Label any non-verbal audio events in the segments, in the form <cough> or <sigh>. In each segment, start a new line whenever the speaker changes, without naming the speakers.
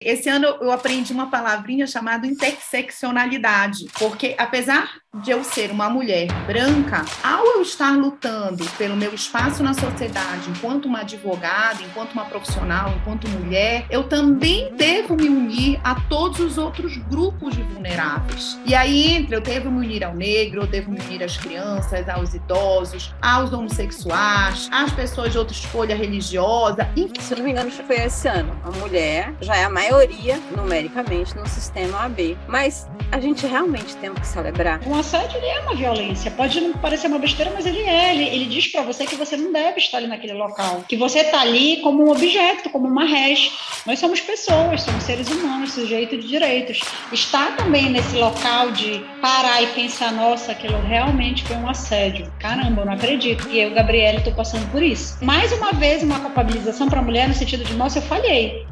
Esse ano eu aprendi uma palavrinha chamada interseccionalidade, porque apesar de eu ser uma mulher branca, ao eu estar lutando pelo meu espaço na sociedade, enquanto uma advogada, enquanto uma profissional, enquanto mulher, eu também devo me unir a todos os outros grupos de vulneráveis. E aí entra, eu devo me unir ao negro, eu devo me unir às crianças, aos idosos, aos homossexuais, às pessoas de outra escolha religiosa.
Enfim. Se não me engano, foi esse ano. A mulher já é a maioria, numericamente, no sistema AB. Mas a gente realmente tem que celebrar.
Um assédio ele é uma violência. Pode não parecer uma besteira, mas ele é. Ele, ele diz para você que você não deve estar ali naquele local. Que você está ali como um objeto, como uma res. Nós somos pessoas, somos seres humanos, sujeitos de direitos. Estar também nesse local de parar e pensar, nossa, aquilo realmente foi um assédio. Caramba, eu não acredito. E eu, Gabriela, estou passando por isso. Mais uma vez, uma culpabilização para a mulher no sentido de, nossa, eu falhei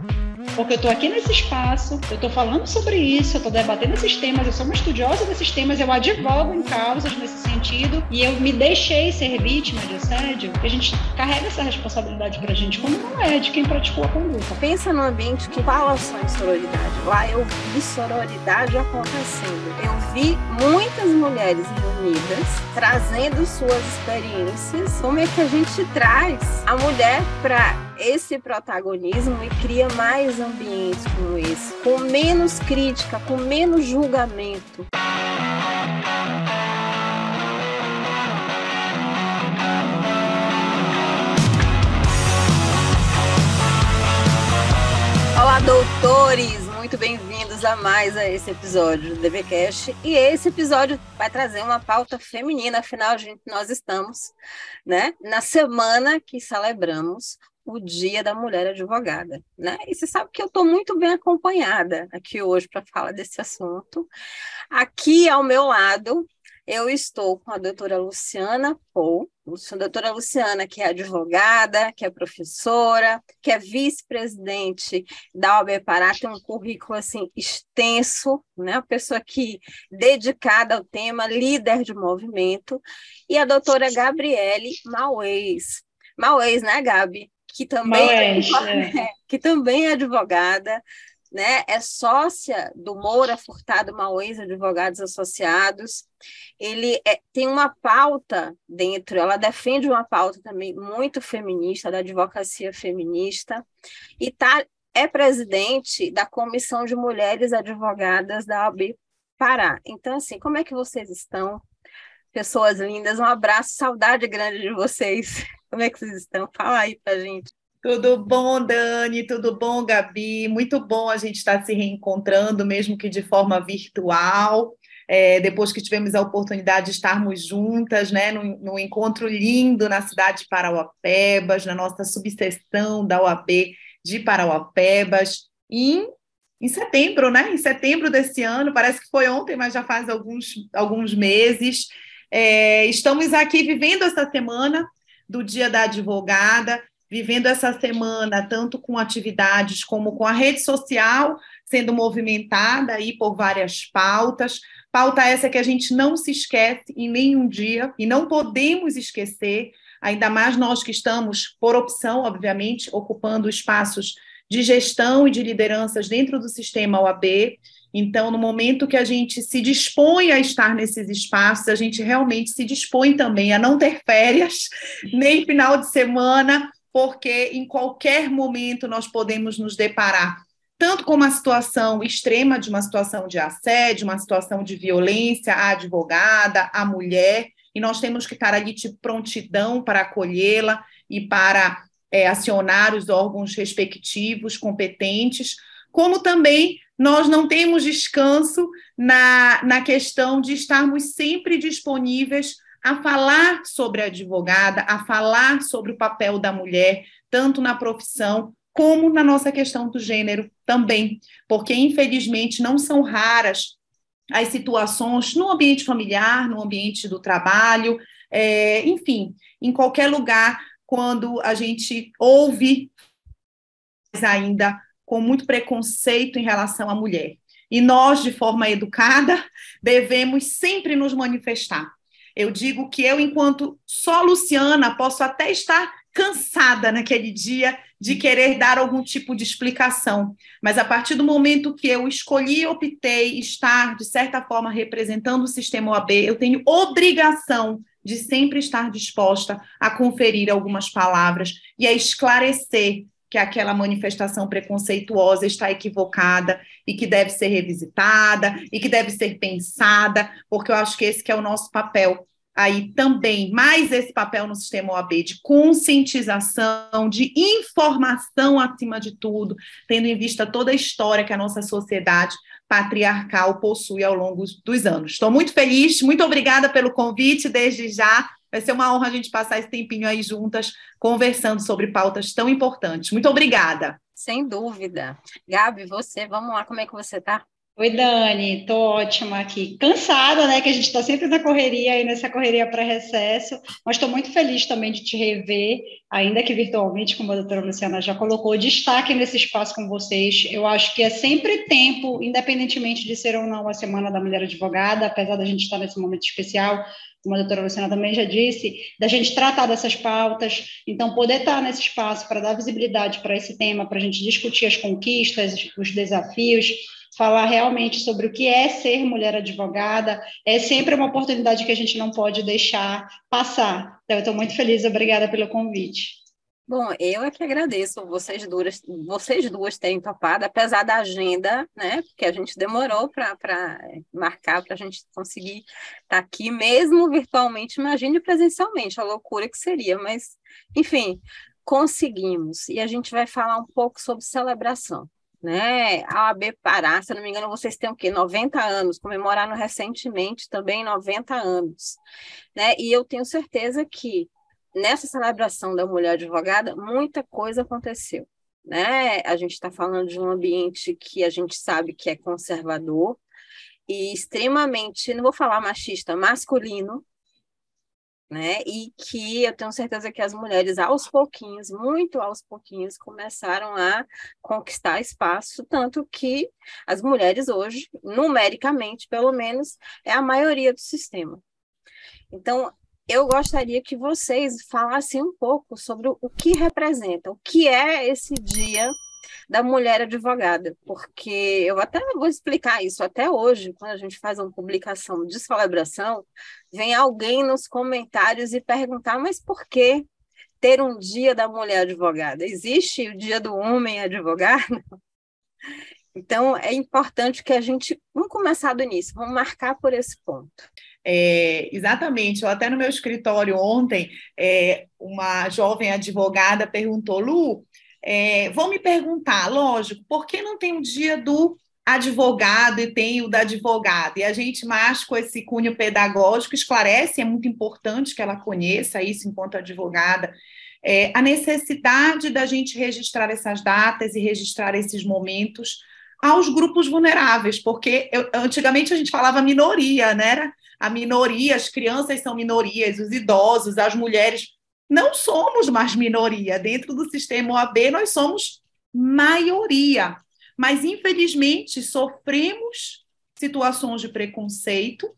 porque eu estou aqui nesse espaço, eu estou falando sobre isso, eu estou debatendo esses temas, eu sou uma estudiosa desses temas, eu advogo em causas nesse sentido e eu me deixei ser vítima de assédio, a gente carrega essa responsabilidade para a gente, como não é de quem praticou a conduta.
Pensa no ambiente que fala só em sororidade. Lá eu vi sororidade acontecendo. Eu vi muitas mulheres reunidas, trazendo suas experiências. Como é que a gente traz a mulher para esse protagonismo e cria mais ambientes como esse, com menos crítica, com menos julgamento. Olá, doutores! Muito bem-vindos a mais a esse episódio do DVCast. E esse episódio vai trazer uma pauta feminina, afinal, gente, nós estamos né, na semana que celebramos o Dia da Mulher Advogada, né? E você sabe que eu estou muito bem acompanhada aqui hoje para falar desse assunto. Aqui ao meu lado, eu estou com a doutora Luciana Pou, a doutora Luciana, que é advogada, que é professora, que é vice-presidente da OAB Pará, tem um currículo assim extenso, né? Uma pessoa que dedicada ao tema, líder de movimento, e a doutora Gabriele Mauês. Mauês, né, Gabi? Que também, é, é. <laughs> que também é advogada, né? é sócia do Moura Furtado Mauês Advogados Associados. Ele é, tem uma pauta dentro, ela defende uma pauta também muito feminista, da advocacia feminista, e tá, é presidente da Comissão de Mulheres Advogadas da OAB Pará. Então, assim, como é que vocês estão? Pessoas lindas, um abraço, saudade grande de vocês. <laughs> Como é que vocês estão? Fala aí pra gente.
Tudo bom, Dani? Tudo bom, Gabi? Muito bom a gente estar se reencontrando, mesmo que de forma virtual. É, depois que tivemos a oportunidade de estarmos juntas, né, num, num encontro lindo na cidade de Parauapebas, na nossa subseção da OAB de Parauapebas, em, em setembro, né? Em setembro desse ano, parece que foi ontem, mas já faz alguns, alguns meses. É, estamos aqui vivendo essa semana do Dia da Advogada, vivendo essa semana tanto com atividades como com a rede social sendo movimentada aí por várias pautas. Pauta essa que a gente não se esquece em nenhum dia e não podemos esquecer, ainda mais nós que estamos, por opção, obviamente, ocupando espaços de gestão e de lideranças dentro do sistema OAB. Então, no momento que a gente se dispõe a estar nesses espaços, a gente realmente se dispõe também a não ter férias, nem final de semana, porque em qualquer momento nós podemos nos deparar tanto com uma situação extrema de uma situação de assédio, uma situação de violência à advogada, à mulher, e nós temos que estar ali de prontidão para acolhê-la e para é, acionar os órgãos respectivos competentes, como também nós não temos descanso na, na questão de estarmos sempre disponíveis a falar sobre a advogada, a falar sobre o papel da mulher, tanto na profissão como na nossa questão do gênero também, porque infelizmente não são raras as situações no ambiente familiar, no ambiente do trabalho, é, enfim, em qualquer lugar, quando a gente ouve ainda com muito preconceito em relação à mulher. E nós, de forma educada, <laughs> devemos sempre nos manifestar. Eu digo que eu, enquanto só Luciana, posso até estar cansada naquele dia de querer dar algum tipo de explicação. Mas a partir do momento que eu escolhi optei estar, de certa forma, representando o sistema OAB, eu tenho obrigação de sempre estar disposta a conferir algumas palavras e a esclarecer que aquela manifestação preconceituosa está equivocada e que deve ser revisitada e que deve ser pensada, porque eu acho que esse que é o nosso papel aí também mais esse papel no sistema OAB de conscientização, de informação acima de tudo, tendo em vista toda a história que a nossa sociedade patriarcal possui ao longo dos anos. Estou muito feliz, muito obrigada pelo convite desde já. Vai ser uma honra a gente passar esse tempinho aí juntas, conversando sobre pautas tão importantes. Muito obrigada.
Sem dúvida. Gabi, você, vamos lá, como é que você está?
Oi, Dani, tô ótima aqui. Cansada, né? Que a gente está sempre na correria aí nessa correria para recesso, mas estou muito feliz também de te rever, ainda que virtualmente, como a doutora Luciana já colocou, destaque nesse espaço com vocês. Eu acho que é sempre tempo, independentemente de ser ou não a Semana da Mulher Advogada, apesar da gente estar nesse momento especial, como a doutora Luciana também já disse, da gente tratar dessas pautas, então poder estar nesse espaço para dar visibilidade para esse tema, para a gente discutir as conquistas, os desafios falar realmente sobre o que é ser mulher advogada, é sempre uma oportunidade que a gente não pode deixar passar. Então, eu estou muito feliz, obrigada pelo convite.
Bom, eu é que agradeço vocês duas, vocês duas terem topado, apesar da agenda, né? Porque a gente demorou para marcar, para a gente conseguir estar tá aqui, mesmo virtualmente, imagine presencialmente, a loucura que seria, mas, enfim, conseguimos. E a gente vai falar um pouco sobre celebração né? A OAB Pará, se eu não me engano, vocês têm o quê? 90 anos, comemoraram recentemente também 90 anos, né? E eu tenho certeza que nessa celebração da mulher advogada, muita coisa aconteceu, né? A gente está falando de um ambiente que a gente sabe que é conservador e extremamente, não vou falar machista, masculino, né? E que eu tenho certeza que as mulheres, aos pouquinhos, muito aos pouquinhos, começaram a conquistar espaço, tanto que as mulheres hoje, numericamente, pelo menos, é a maioria do sistema. Então, eu gostaria que vocês falassem um pouco sobre o que representa, o que é esse dia da mulher advogada, porque eu até vou explicar isso até hoje, quando a gente faz uma publicação de celebração, vem alguém nos comentários e perguntar, mas por que ter um dia da mulher advogada? Existe o dia do homem advogado? <laughs> Então, é importante que a gente, vamos começar do início, vamos marcar por esse ponto.
É, exatamente, eu até no meu escritório ontem, é, uma jovem advogada perguntou, Lu, é, vão me perguntar, lógico, por que não tem o dia do advogado e tem o da advogada? E a gente, mais com esse cunho pedagógico, esclarece, é muito importante que ela conheça isso enquanto advogada, é, a necessidade da gente registrar essas datas e registrar esses momentos aos grupos vulneráveis, porque eu, antigamente a gente falava minoria, né? A minoria, as crianças são minorias, os idosos, as mulheres não somos mais minoria. Dentro do sistema OAB, nós somos maioria. Mas, infelizmente, sofremos situações de preconceito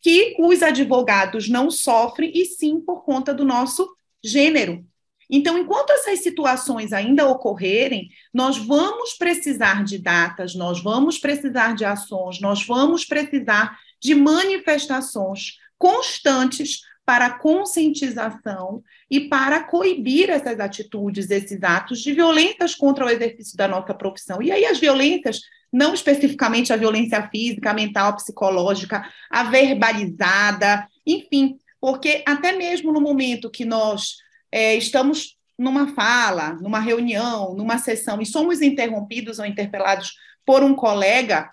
que os advogados não sofrem, e sim por conta do nosso gênero. Então, enquanto essas situações ainda ocorrerem, nós vamos precisar de datas, nós vamos precisar de ações, nós vamos precisar de manifestações constantes para conscientização e para coibir essas atitudes, esses atos de violentas contra o exercício da nossa profissão. E aí as violências, não especificamente a violência física, mental, psicológica, a verbalizada, enfim, porque até mesmo no momento que nós é, estamos numa fala, numa reunião, numa sessão e somos interrompidos ou interpelados por um colega,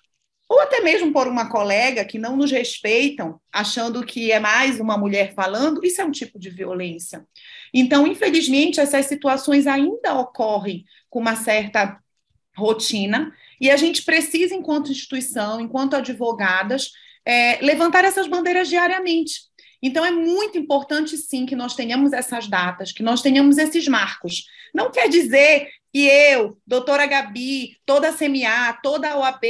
ou até mesmo por uma colega que não nos respeitam, achando que é mais uma mulher falando, isso é um tipo de violência. Então, infelizmente, essas situações ainda ocorrem com uma certa rotina, e a gente precisa, enquanto instituição, enquanto advogadas, é, levantar essas bandeiras diariamente. Então, é muito importante, sim, que nós tenhamos essas datas, que nós tenhamos esses marcos. Não quer dizer que eu, doutora Gabi, toda a CMA, toda a OAB,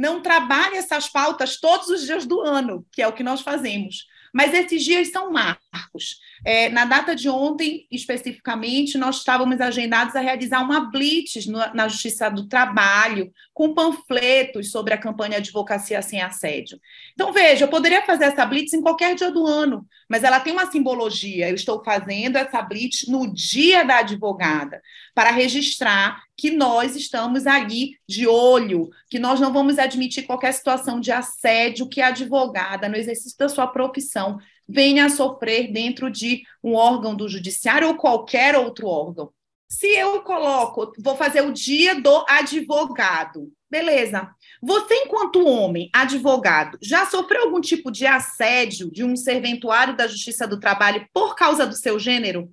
não trabalhe essas pautas todos os dias do ano, que é o que nós fazemos. Mas esses dias são marcos. É, na data de ontem, especificamente, nós estávamos agendados a realizar uma blitz no, na Justiça do Trabalho, com panfletos sobre a campanha Advocacia Sem Assédio. Então, veja, eu poderia fazer essa blitz em qualquer dia do ano, mas ela tem uma simbologia. Eu estou fazendo essa blitz no dia da advogada, para registrar que nós estamos ali de olho, que nós não vamos admitir qualquer situação de assédio que a advogada, no exercício da sua profissão, venha a sofrer dentro de um órgão do judiciário ou qualquer outro órgão. Se eu coloco, vou fazer o dia do advogado, beleza. Você, enquanto homem, advogado, já sofreu algum tipo de assédio de um serventuário da Justiça do Trabalho por causa do seu gênero?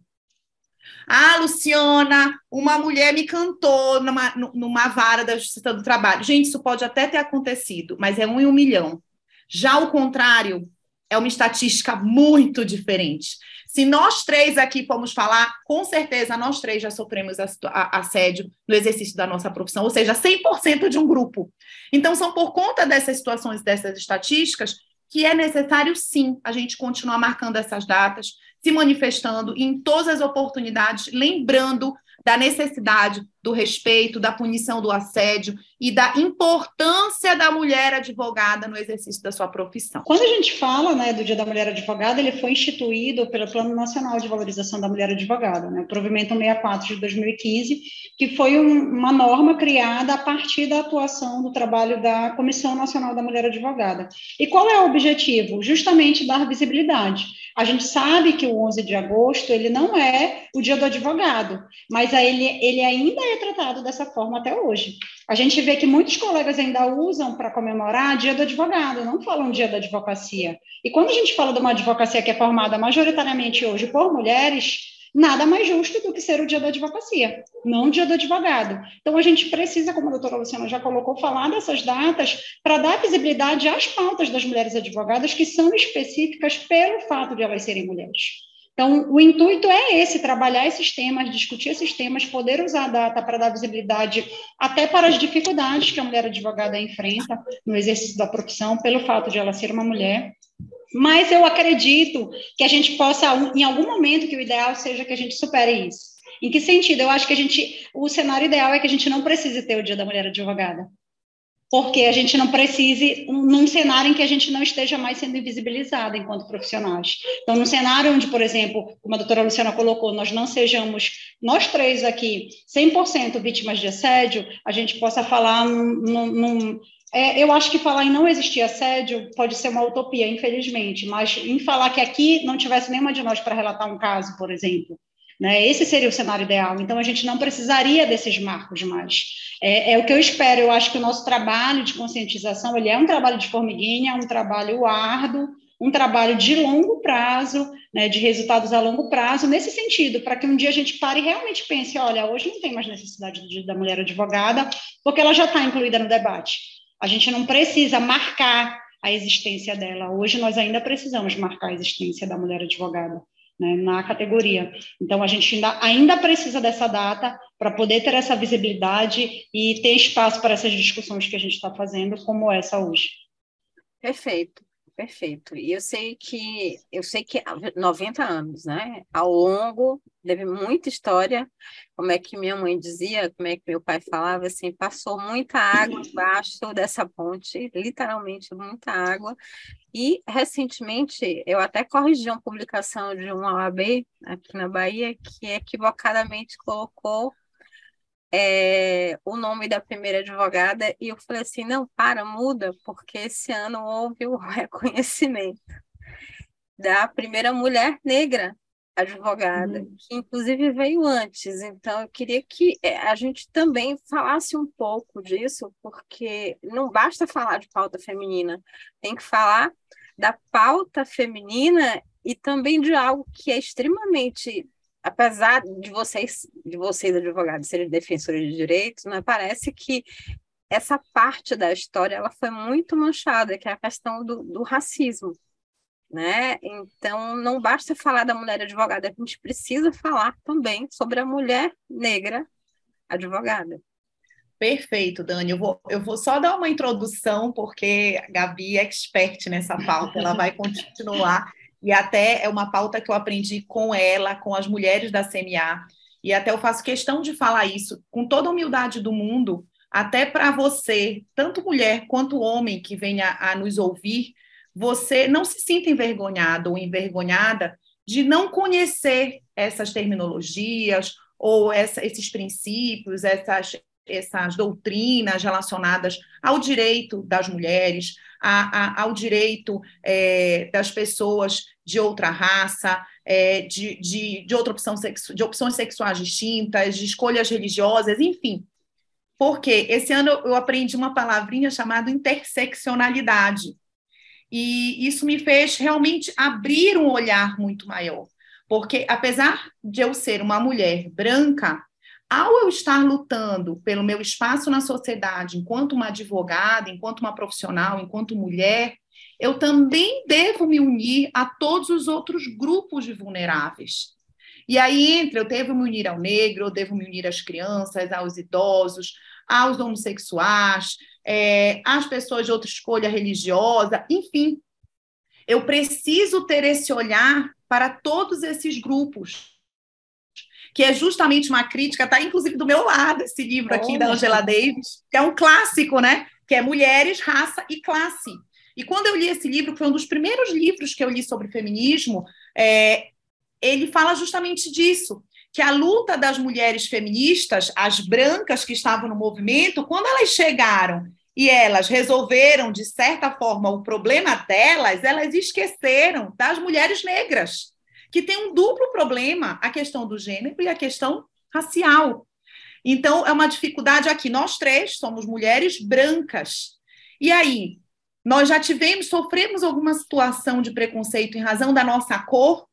Ah, Luciana, uma mulher me cantou numa, numa vara da Justiça do Trabalho. Gente, isso pode até ter acontecido, mas é um em um milhão. Já o contrário é uma estatística muito diferente. Se nós três aqui formos falar, com certeza nós três já sofremos assédio no exercício da nossa profissão, ou seja, 100% de um grupo. Então, são por conta dessas situações, dessas estatísticas, que é necessário, sim, a gente continuar marcando essas datas, se manifestando em todas as oportunidades, lembrando da necessidade do respeito, da punição do assédio e da importância da mulher advogada no exercício da sua profissão.
Quando a gente fala né, do Dia da Mulher Advogada, ele foi instituído pelo Plano Nacional de Valorização da Mulher Advogada, né, o provimento 64 de 2015, que foi um, uma norma criada a partir da atuação do trabalho da Comissão Nacional da Mulher Advogada. E qual é o objetivo? Justamente dar visibilidade. A gente sabe que o 11 de agosto ele não é o dia do advogado, mas ele, ele ainda é tratado dessa forma até hoje. A gente vê que muitos colegas ainda usam para comemorar dia do advogado, não falam dia da advocacia. E quando a gente fala de uma advocacia que é formada majoritariamente hoje por mulheres, nada mais justo do que ser o dia da advocacia, não o dia do advogado. Então, a gente precisa, como a doutora Luciana já colocou, falar dessas datas para dar visibilidade às pautas das mulheres advogadas que são específicas pelo fato de elas serem mulheres. Então, o intuito é esse, trabalhar esses temas, discutir esses temas, poder usar a data para dar visibilidade até para as dificuldades que a mulher advogada enfrenta no exercício da profissão, pelo fato de ela ser uma mulher. Mas eu acredito que a gente possa, em algum momento, que o ideal seja que a gente supere isso. Em que sentido? Eu acho que a gente, o cenário ideal é que a gente não precise ter o Dia da Mulher Advogada porque a gente não precise, num cenário em que a gente não esteja mais sendo invisibilizada enquanto profissionais. Então, num cenário onde, por exemplo, como a doutora Luciana colocou, nós não sejamos, nós três aqui, 100% vítimas de assédio, a gente possa falar num, num é, eu acho que falar em não existir assédio pode ser uma utopia, infelizmente, mas em falar que aqui não tivesse nenhuma de nós para relatar um caso, por exemplo, né? Esse seria o cenário ideal. Então, a gente não precisaria desses marcos mais. É, é, o que eu espero. Eu acho que o nosso trabalho de conscientização ele é um trabalho de formiguinha, um trabalho árduo, um trabalho de longo prazo, né, de resultados a longo prazo, nesse sentido, para que um dia a gente pare e realmente pense: olha, hoje não tem mais necessidade dia da mulher advogada, porque ela já está incluída no debate. A gente não precisa marcar a existência dela. Hoje nós ainda precisamos marcar a existência da mulher advogada né, na categoria. Então, a gente ainda, ainda precisa dessa data para poder ter essa visibilidade e ter espaço para essas discussões que a gente está fazendo, como essa hoje.
Perfeito. Perfeito. E eu sei que eu sei que 90 anos, né? Ao longo teve muita história, como é que minha mãe dizia, como é que meu pai falava, assim, passou muita água embaixo dessa ponte, literalmente muita água. E recentemente eu até corrigi uma publicação de uma OAB aqui na Bahia que equivocadamente colocou é, o nome da primeira advogada e eu falei assim, não, para, muda, porque esse ano houve o <laughs> reconhecimento da primeira mulher negra advogada, uhum. que inclusive veio antes. Então, eu queria que é, a gente também falasse um pouco disso, porque não basta falar de pauta feminina, tem que falar da pauta feminina e também de algo que é extremamente apesar de vocês, de vocês advogados serem defensores de direitos, né, parece que essa parte da história ela foi muito manchada, que é a questão do, do racismo, né? Então não basta falar da mulher advogada, a gente precisa falar também sobre a mulher negra advogada.
Perfeito, Dani. Eu vou, eu vou só dar uma introdução, porque a Gabi é expert nessa pauta, ela vai continuar e até é uma pauta que eu aprendi com ela, com as mulheres da CMA, e até eu faço questão de falar isso com toda a humildade do mundo, até para você, tanto mulher quanto homem que venha a nos ouvir, você não se sinta envergonhado ou envergonhada de não conhecer essas terminologias ou essa, esses princípios, essas, essas doutrinas relacionadas ao direito das mulheres, a, a, ao direito é, das pessoas de outra raça, é, de, de, de, outra opção sexu, de opções sexuais distintas, de escolhas religiosas, enfim. Porque esse ano eu aprendi uma palavrinha chamada interseccionalidade. E isso me fez realmente abrir um olhar muito maior. Porque, apesar de eu ser uma mulher branca, ao eu estar lutando pelo meu espaço na sociedade, enquanto uma advogada, enquanto uma profissional, enquanto mulher, eu também devo me unir a todos os outros grupos de vulneráveis. E aí entra, eu devo me unir ao negro, eu devo me unir às crianças, aos idosos, aos homossexuais, é, às pessoas de outra escolha religiosa, enfim. Eu preciso ter esse olhar para todos esses grupos, que é justamente uma crítica, está inclusive do meu lado esse livro aqui oh, da Angela Davis, que é um clássico, né? Que é Mulheres, Raça e Classe. E quando eu li esse livro, que foi um dos primeiros livros que eu li sobre feminismo, é, ele fala justamente disso, que a luta das mulheres feministas, as brancas que estavam no movimento, quando elas chegaram e elas resolveram, de certa forma, o problema delas, elas esqueceram das mulheres negras, que tem um duplo problema, a questão do gênero e a questão racial. Então, é uma dificuldade aqui. Nós três somos mulheres brancas. E aí, nós já tivemos, sofremos alguma situação de preconceito em razão da nossa cor?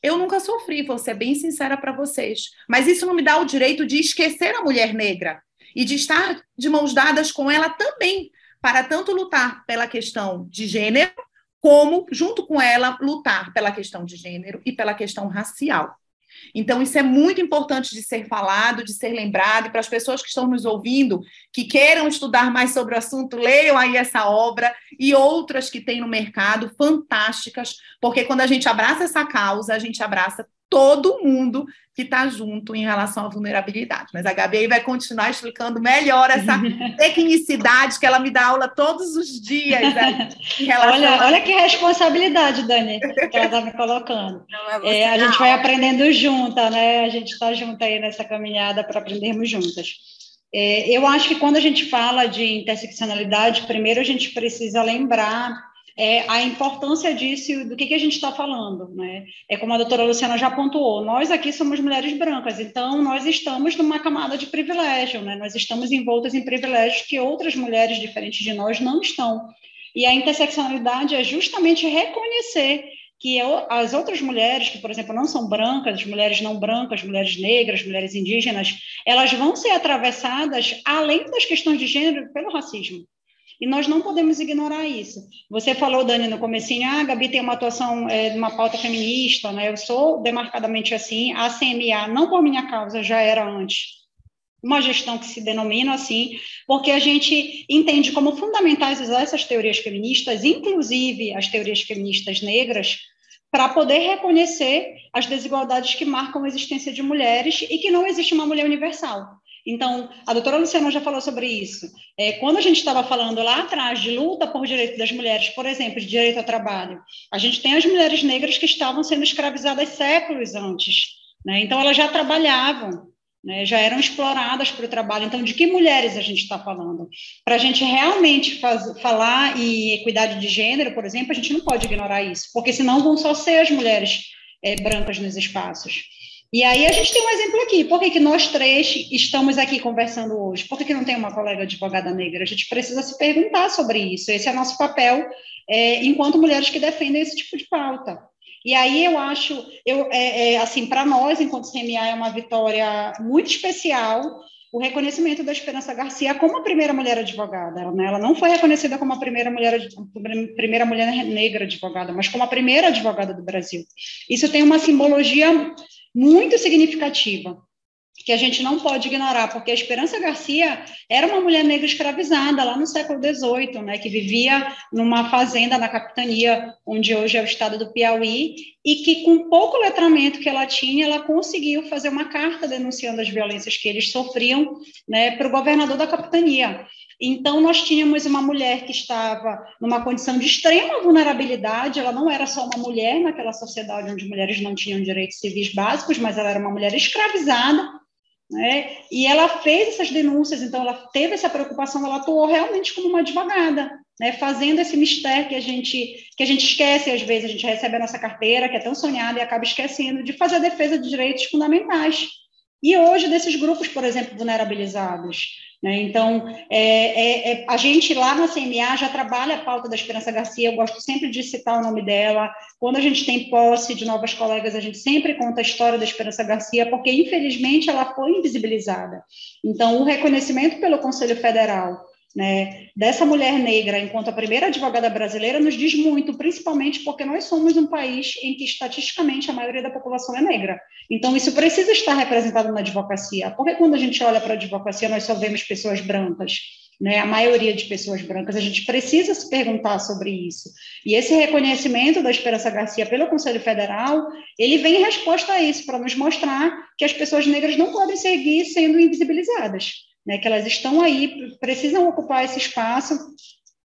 Eu nunca sofri, vou ser bem sincera para vocês. Mas isso não me dá o direito de esquecer a mulher negra e de estar de mãos dadas com ela também, para tanto lutar pela questão de gênero, como, junto com ela, lutar pela questão de gênero e pela questão racial. Então, isso é muito importante de ser falado, de ser lembrado, e para as pessoas que estão nos ouvindo, que queiram estudar mais sobre o assunto, leiam aí essa obra e outras que tem no mercado, fantásticas, porque quando a gente abraça essa causa, a gente abraça todo mundo que está junto em relação à vulnerabilidade. Mas a Gabi aí vai continuar explicando melhor essa <laughs> tecnicidade que ela me dá aula todos os dias. Né, <laughs>
olha, a... olha que responsabilidade, Dani, que ela está me colocando. É, é, a gente vai aprendendo junta, né? A gente está junto aí nessa caminhada para aprendermos juntas. É, eu acho que quando a gente fala de interseccionalidade, primeiro a gente precisa lembrar é, a importância disso e do que, que a gente está falando. Né? É como a doutora Luciana já pontuou, nós aqui somos mulheres brancas, então nós estamos numa camada de privilégio, né? nós estamos envoltas em privilégios que outras mulheres diferentes de nós não estão. E a interseccionalidade é justamente reconhecer que as outras mulheres, que, por exemplo, não são brancas, mulheres não brancas, mulheres negras, mulheres indígenas, elas vão ser atravessadas, além das questões de gênero, pelo racismo. E nós não podemos ignorar isso. Você falou, Dani, no comecinho, ah, a Gabi tem uma atuação é, numa pauta feminista, né? Eu sou demarcadamente assim. A CMA, não por minha causa, já era antes uma gestão que se denomina assim, porque a gente entende como fundamentais usar essas teorias feministas, inclusive as teorias feministas negras, para poder reconhecer as desigualdades que marcam a existência de mulheres e que não existe uma mulher universal. Então, a doutora Luciana já falou sobre isso. É, quando a gente estava falando lá atrás de luta por direito das mulheres, por exemplo, de direito ao trabalho, a gente tem as mulheres negras que estavam sendo escravizadas séculos antes. Né? Então, elas já trabalhavam, né? já eram exploradas para o trabalho. Então, de que mulheres a gente está falando? Para a gente realmente faz, falar em equidade de gênero, por exemplo, a gente não pode ignorar isso, porque senão vão só ser as mulheres é, brancas nos espaços. E aí a gente tem um exemplo aqui. Por que, que nós três estamos aqui conversando hoje? Por que, que não tem uma colega advogada negra? A gente precisa se perguntar sobre isso. Esse é nosso papel é, enquanto mulheres que defendem esse tipo de pauta. E aí eu acho, eu, é, é, assim, para nós, enquanto CMA, é uma vitória muito especial o reconhecimento da Esperança Garcia como a primeira mulher advogada. Ela, né, ela não foi reconhecida como a primeira mulher, primeira mulher negra advogada, mas como a primeira advogada do Brasil. Isso tem uma simbologia muito significativa. Que a gente não pode ignorar, porque a Esperança Garcia era uma mulher negra escravizada lá no século XVIII, né, que vivia numa fazenda na capitania, onde hoje é o estado do Piauí, e que com pouco letramento que ela tinha, ela conseguiu fazer uma carta denunciando as violências que eles sofriam né, para o governador da capitania. Então, nós tínhamos uma mulher que estava numa condição de extrema vulnerabilidade, ela não era só uma mulher naquela sociedade onde mulheres não tinham direitos civis básicos, mas ela era uma mulher escravizada, né? E ela fez essas denúncias, então ela teve essa preocupação, ela atuou realmente como uma advogada, né? Fazendo esse mistério que a gente que a gente esquece às vezes, a gente recebe a nossa carteira que é tão sonhada e acaba esquecendo de fazer a defesa de direitos fundamentais. E hoje desses grupos, por exemplo, vulnerabilizados, né? Então, é, é, é, a gente lá na CMA já trabalha a pauta da Esperança Garcia, eu gosto sempre de citar o nome dela. Quando a gente tem posse de novas colegas, a gente sempre conta a história da Esperança Garcia, porque infelizmente ela foi invisibilizada. Então, o reconhecimento pelo Conselho Federal né, dessa mulher negra enquanto a primeira advogada brasileira nos diz muito, principalmente porque nós somos um país em que estatisticamente a maioria da população é negra. Então isso precisa estar representado na advocacia, porque quando a gente olha para a advocacia nós só vemos pessoas brancas, né, a maioria de pessoas brancas, a gente precisa se perguntar sobre isso. E esse reconhecimento da Esperança Garcia pelo Conselho Federal, ele vem em resposta a isso, para nos mostrar que as pessoas negras não podem seguir sendo invisibilizadas né, que elas estão aí, precisam ocupar esse espaço.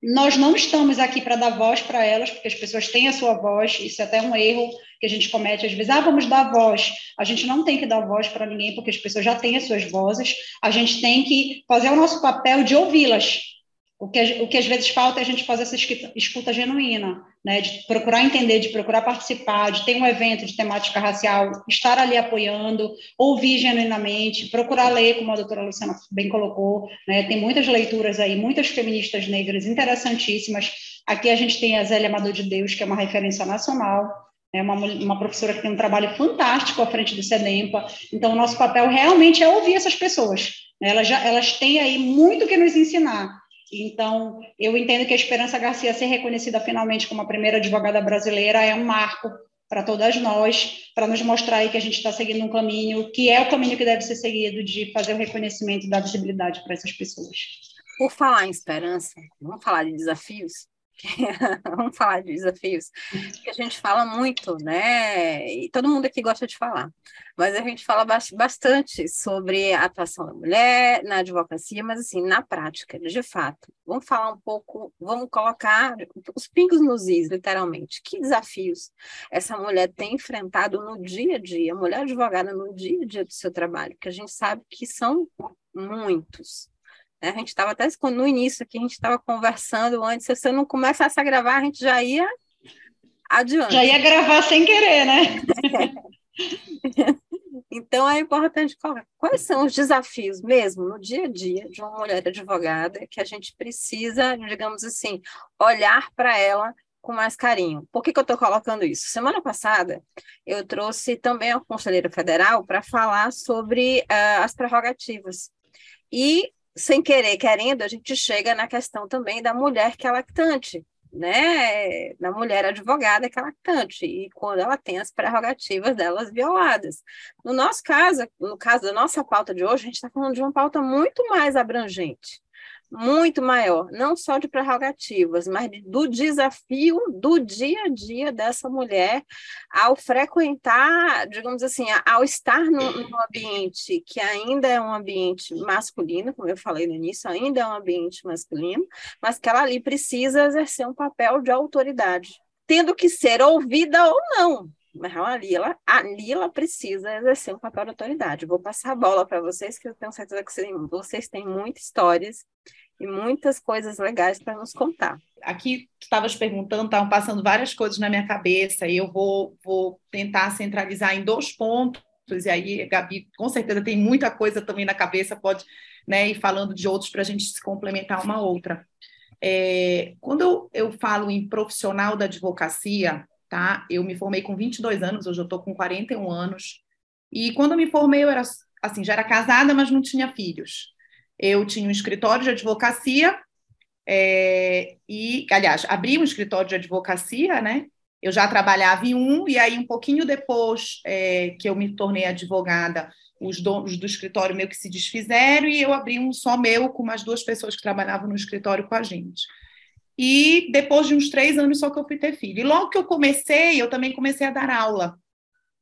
Nós não estamos aqui para dar voz para elas, porque as pessoas têm a sua voz, isso é até um erro que a gente comete às vezes. Ah, vamos dar voz. A gente não tem que dar voz para ninguém, porque as pessoas já têm as suas vozes. A gente tem que fazer o nosso papel de ouvi-las, o que, o que às vezes falta é a gente fazer essa escuta, genuína, né? de procurar entender, de procurar participar, de ter um evento de temática racial, estar ali apoiando, ouvir genuinamente, procurar ler, como a doutora Luciana bem colocou, né? tem muitas leituras aí, muitas feministas negras interessantíssimas. Aqui a gente tem a Zélia Amador de Deus, que é uma referência nacional, é uma, uma professora que tem um trabalho fantástico à frente do SEDEMPA. Então, o nosso papel realmente é ouvir essas pessoas. Né? Elas, já, elas têm aí muito que nos ensinar. Então, eu entendo que a Esperança Garcia ser reconhecida finalmente como a primeira advogada brasileira é um marco para todas nós, para nos mostrar que a gente está seguindo um caminho que é o caminho que deve ser seguido de fazer o reconhecimento da visibilidade para essas pessoas.
Por falar em esperança, vamos falar de desafios? <laughs> vamos falar de desafios, que a gente fala muito, né? E todo mundo aqui gosta de falar, mas a gente fala bastante sobre a atuação da mulher na advocacia, mas assim, na prática, de fato. Vamos falar um pouco, vamos colocar os pingos nos is, literalmente. Que desafios essa mulher tem enfrentado no dia a dia, mulher advogada no dia a dia do seu trabalho, que a gente sabe que são muitos. Né? A gente estava até no início aqui, a gente estava conversando antes, se você não começasse a gravar, a gente já ia adiante.
Já ia gravar sem querer, né? <laughs>
Então é importante colocar quais são os desafios mesmo no dia a dia de uma mulher advogada que a gente precisa, digamos assim, olhar para ela com mais carinho. Por que, que eu estou colocando isso? Semana passada eu trouxe também a conselheira federal para falar sobre uh, as prerrogativas. E sem querer, querendo, a gente chega na questão também da mulher que é lactante, né, da mulher advogada que é lactante, e quando ela tem as prerrogativas delas violadas. No nosso caso, no caso da nossa pauta de hoje, a gente está falando de uma pauta muito mais abrangente muito maior, não só de prerrogativas, mas do desafio do dia a dia dessa mulher ao frequentar, digamos assim, ao estar num, ambiente que ainda é um ambiente masculino, como eu falei no início, ainda é um ambiente masculino, mas que ela ali precisa exercer um papel de autoridade, tendo que ser ouvida ou não, mas ali ela, ali ela precisa exercer um papel de autoridade. Vou passar a bola para vocês, que eu tenho certeza que vocês têm muitas histórias e muitas coisas legais para nos contar.
Aqui, tu estavas perguntando, estavam passando várias coisas na minha cabeça, e eu vou, vou tentar centralizar em dois pontos, e aí, Gabi, com certeza tem muita coisa também na cabeça, pode né, ir falando de outros para a gente se complementar uma outra. É, quando eu, eu falo em profissional da advocacia, tá? Eu me formei com 22 anos, hoje eu estou com 41 anos. E quando eu me formei, eu era assim, já era casada, mas não tinha filhos. Eu tinha um escritório de advocacia é, e, aliás, abri um escritório de advocacia, né? Eu já trabalhava em um e aí um pouquinho depois é, que eu me tornei advogada, os donos do escritório meio que se desfizeram e eu abri um só meu com mais duas pessoas que trabalhavam no escritório com a gente. E depois de uns três anos só que eu fui ter filho. E logo que eu comecei, eu também comecei a dar aula.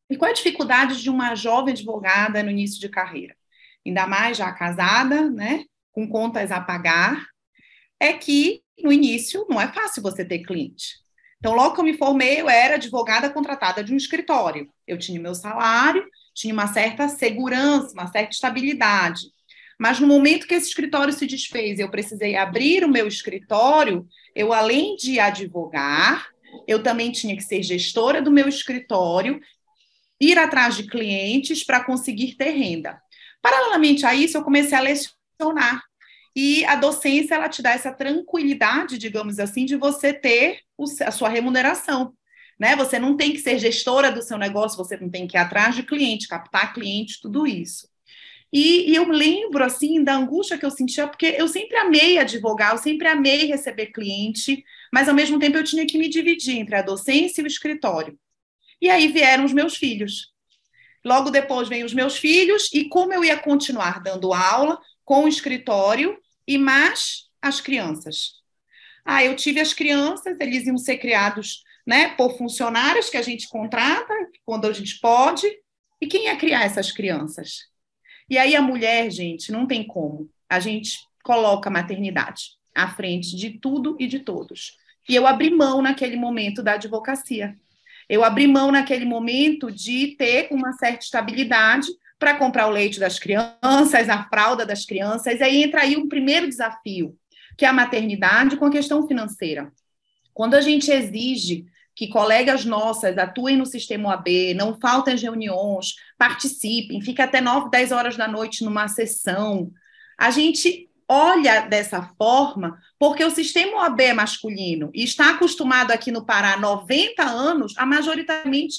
E qual é a dificuldade de uma jovem advogada no início de carreira? Ainda mais já casada, né? Com contas a pagar, é que no início não é fácil você ter cliente. Então, logo que eu me formei, eu era advogada contratada de um escritório. Eu tinha meu salário, tinha uma certa segurança, uma certa estabilidade. Mas no momento que esse escritório se desfez, eu precisei abrir o meu escritório, eu além de advogar, eu também tinha que ser gestora do meu escritório, ir atrás de clientes para conseguir ter renda. Paralelamente a isso, eu comecei a lecionar. E a docência, ela te dá essa tranquilidade, digamos assim, de você ter a sua remuneração. Né? Você não tem que ser gestora do seu negócio, você não tem que ir atrás de cliente, captar cliente, tudo isso. E, e, eu lembro, assim, da angústia que eu sentia, porque eu sempre amei advogar, eu sempre amei receber cliente, mas ao mesmo tempo eu tinha que me dividir entre a docência e o escritório. E aí vieram os meus filhos. Logo depois vêm os meus filhos, e como eu ia continuar dando aula com o escritório, e mais as crianças. Ah, eu tive as crianças, eles iam ser criados né, por funcionários que a gente contrata, quando a gente pode, e quem ia criar essas crianças? E aí a mulher, gente, não tem como. A gente coloca a maternidade à frente de tudo e de todos. E eu abri mão naquele momento da advocacia. Eu abri mão naquele momento de ter uma certa estabilidade para comprar o leite das crianças, a fralda das crianças. E aí entra aí um primeiro desafio, que é a maternidade com a questão financeira. Quando a gente exige que colegas nossas atuem no sistema OAB, não faltem as reuniões, participem, fiquem até 9, 10 horas da noite numa sessão, a gente olha dessa forma porque o sistema OAB é masculino e está acostumado aqui no Pará 90 anos a majoritariamente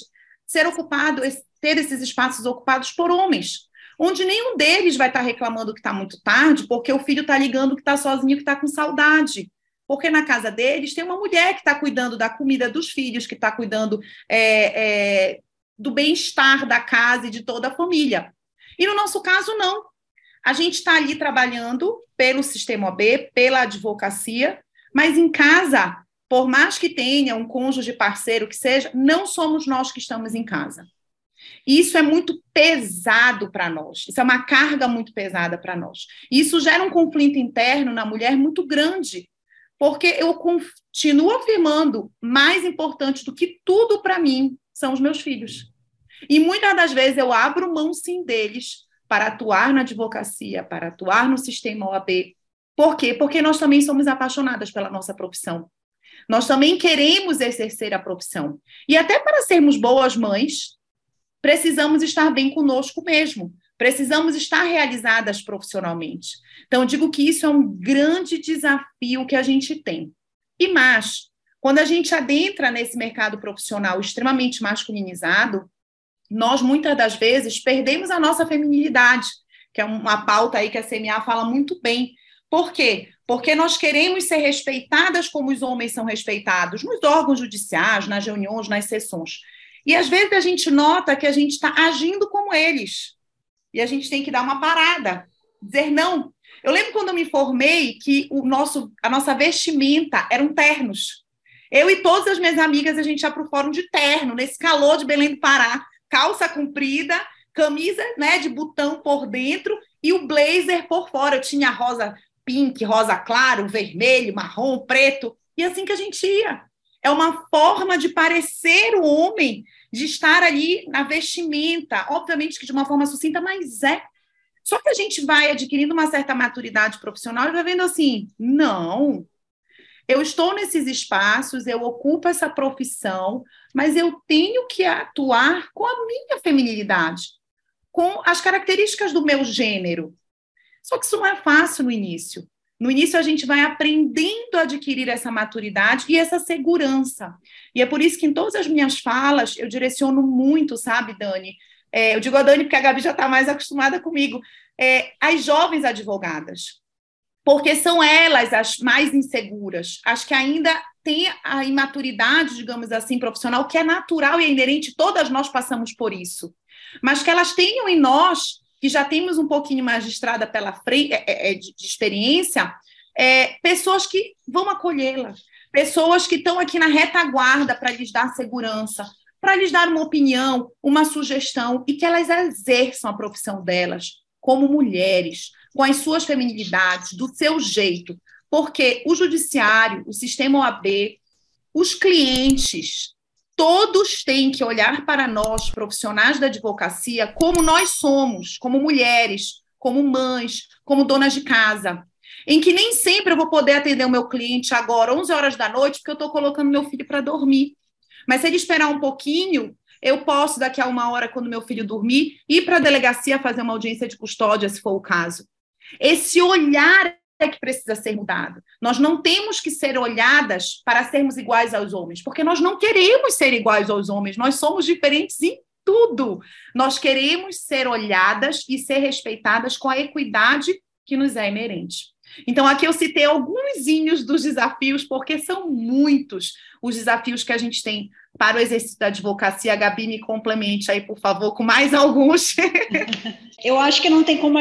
ser ocupado, ter esses espaços ocupados por homens, onde nenhum deles vai estar reclamando que está muito tarde, porque o filho está ligando que está sozinho, que está com saudade. Porque na casa deles tem uma mulher que está cuidando da comida dos filhos, que está cuidando é, é, do bem-estar da casa e de toda a família. E no nosso caso, não. A gente está ali trabalhando pelo sistema OB, pela advocacia, mas em casa, por mais que tenha um cônjuge parceiro que seja, não somos nós que estamos em casa. Isso é muito pesado para nós, isso é uma carga muito pesada para nós. Isso gera um conflito interno na mulher muito grande, porque eu continuo afirmando, mais importante do que tudo para mim são os meus filhos. E muitas das vezes eu abro mão sim deles para atuar na advocacia, para atuar no sistema OAB. Por quê? Porque nós também somos apaixonadas pela nossa profissão. Nós também queremos exercer a profissão. E até para sermos boas mães, precisamos estar bem conosco mesmo, precisamos estar realizadas profissionalmente. Então, digo que isso é um grande desafio que a gente tem. E mais, quando a gente adentra nesse mercado profissional extremamente masculinizado, nós muitas das vezes perdemos a nossa feminilidade, que é uma pauta aí que a CMA fala muito bem. Por quê? Porque nós queremos ser respeitadas como os homens são respeitados nos órgãos judiciais, nas reuniões, nas sessões. E às vezes a gente nota que a gente está agindo como eles. E a gente tem que dar uma parada, dizer não. Eu lembro quando eu me formei que o nosso, a nossa vestimenta eram ternos. Eu e todas as minhas amigas, a gente ia para o fórum de terno, nesse calor de Belém do Pará, calça comprida, camisa né, de botão por dentro e o blazer por fora. Eu tinha rosa pink, rosa claro, vermelho, marrom, preto. E assim que a gente ia é uma forma de parecer o homem, de estar ali na vestimenta, obviamente que de uma forma sucinta, mas é. Só que a gente vai adquirindo uma certa maturidade profissional e vai vendo assim, não, eu estou nesses espaços, eu ocupo essa profissão, mas eu tenho que atuar com a minha feminilidade, com as características do meu gênero. Só que isso não é fácil no início. No início, a gente vai aprendendo a adquirir essa maturidade e essa segurança. E é por isso que em todas as minhas falas eu direciono muito, sabe, Dani? É, eu digo a Dani porque a Gabi já está mais acostumada comigo. É, as jovens advogadas, porque são elas as mais inseguras, as que ainda têm a imaturidade, digamos assim, profissional, que é natural e é inerente, todas nós passamos por isso. Mas que elas tenham em nós que já temos um pouquinho mais de estrada pela frente, é, é, é, de, experiência, é, pessoas que vão acolhê-la, pessoas que estão aqui na retaguarda para lhes dar segurança, para lhes dar uma opinião, uma sugestão e que elas exerçam a profissão delas como mulheres, com as suas feminilidades, do seu jeito, porque o judiciário, o sistema OAB, os clientes, todos têm que olhar para nós, profissionais da advocacia, como nós somos, como mulheres, como mães, como donas de casa. Em que nem sempre eu vou poder atender o meu cliente agora, 11 horas da noite, porque eu estou colocando meu filho para dormir. Mas se ele esperar um pouquinho, eu posso, daqui a uma hora, quando meu filho dormir, ir para a delegacia fazer uma audiência de custódia, se for o caso. Esse olhar é que precisa ser mudado. Nós não temos que ser olhadas para sermos iguais aos homens, porque nós não queremos ser iguais aos homens, nós somos diferentes em tudo. Nós queremos ser olhadas e ser respeitadas com a equidade que nos é inerente. Então, aqui eu citei alguns dos desafios, porque são muitos os desafios que a gente tem para o exercício da advocacia. A Gabi me complemente aí, por favor, com mais alguns. <laughs>
Eu acho que não tem como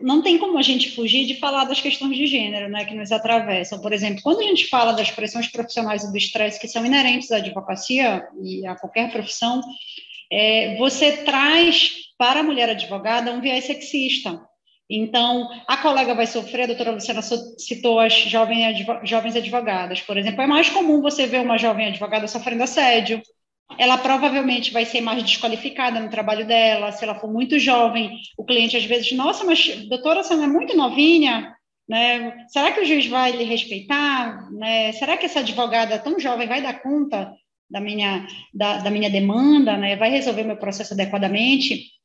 não tem como a gente fugir de falar das questões de gênero, né, que nos atravessam. Por exemplo, quando a gente fala das pressões profissionais e do estresse que são inerentes à advocacia e a qualquer profissão, é, você traz para a mulher advogada um viés sexista. Então, a colega vai sofrer, a doutora Luciana citou as jovens advogadas, por exemplo. É mais comum você ver uma jovem advogada sofrendo assédio. Ela provavelmente vai ser mais desqualificada no trabalho dela. Se ela for muito jovem, o cliente às vezes, nossa, mas doutora, você não é muito novinha, né? Será que o juiz vai lhe respeitar? Né? Será que essa advogada tão jovem vai dar conta da minha, da, da minha demanda? Né? Vai resolver meu processo adequadamente?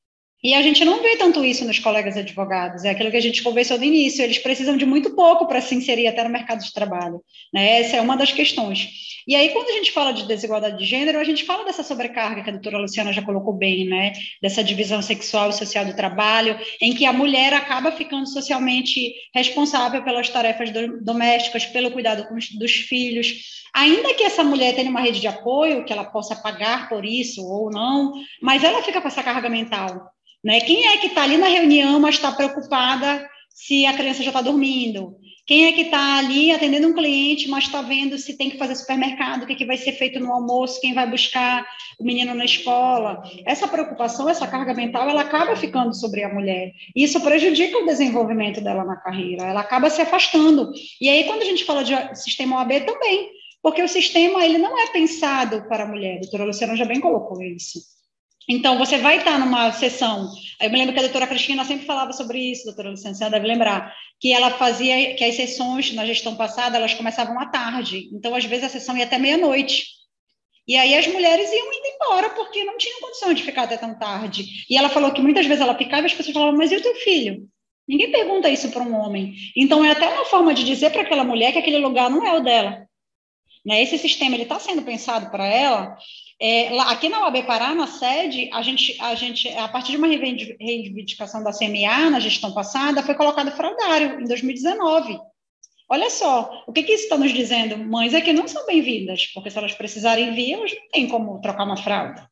E a gente não vê tanto isso nos colegas advogados, é aquilo que a gente conversou no início, eles precisam de muito pouco para se inserir até no mercado de trabalho. Né? Essa é uma das questões. E aí, quando a gente fala de desigualdade de gênero, a gente fala dessa sobrecarga que a doutora Luciana já colocou bem, né? dessa divisão sexual e social do trabalho, em que a mulher acaba ficando socialmente responsável pelas tarefas domésticas, pelo cuidado dos filhos, ainda que essa mulher tenha uma rede de apoio, que ela possa pagar por isso ou não, mas ela fica com essa carga mental. Né? Quem é que está ali na reunião, mas está preocupada se a criança já está dormindo? Quem é que está ali atendendo um cliente, mas está vendo se tem que fazer supermercado, o que, que vai ser feito no almoço, quem vai buscar o menino na escola? Essa preocupação, essa carga mental, ela acaba ficando sobre a mulher. Isso prejudica o desenvolvimento dela na carreira, ela acaba se afastando. E aí, quando a gente fala de sistema OAB, também, porque o sistema ele não é pensado para a mulher. A doutora Luciana já bem colocou isso. Então, você vai estar numa sessão. Eu me lembro que a doutora Cristina sempre falava sobre isso, doutora você deve lembrar, que ela fazia que as sessões na gestão passada elas começavam à tarde. Então, às vezes, a sessão ia até meia-noite. E aí as mulheres iam indo embora porque não tinham condição de ficar até tão tarde. E ela falou que muitas vezes ela ficava e as pessoas falavam, mas e o teu filho? Ninguém pergunta isso para um homem. Então, é até uma forma de dizer para aquela mulher que aquele lugar não é o dela. Né? Esse sistema está sendo pensado para ela é, lá, aqui na UAB Pará, na sede, a gente, a gente, a partir de uma reivindicação da CMA na gestão passada, foi colocado fraudário em 2019. Olha só, o que, que isso está nos dizendo? Mães é que não são bem-vindas, porque se elas precisarem vir, elas não têm como trocar uma fralda.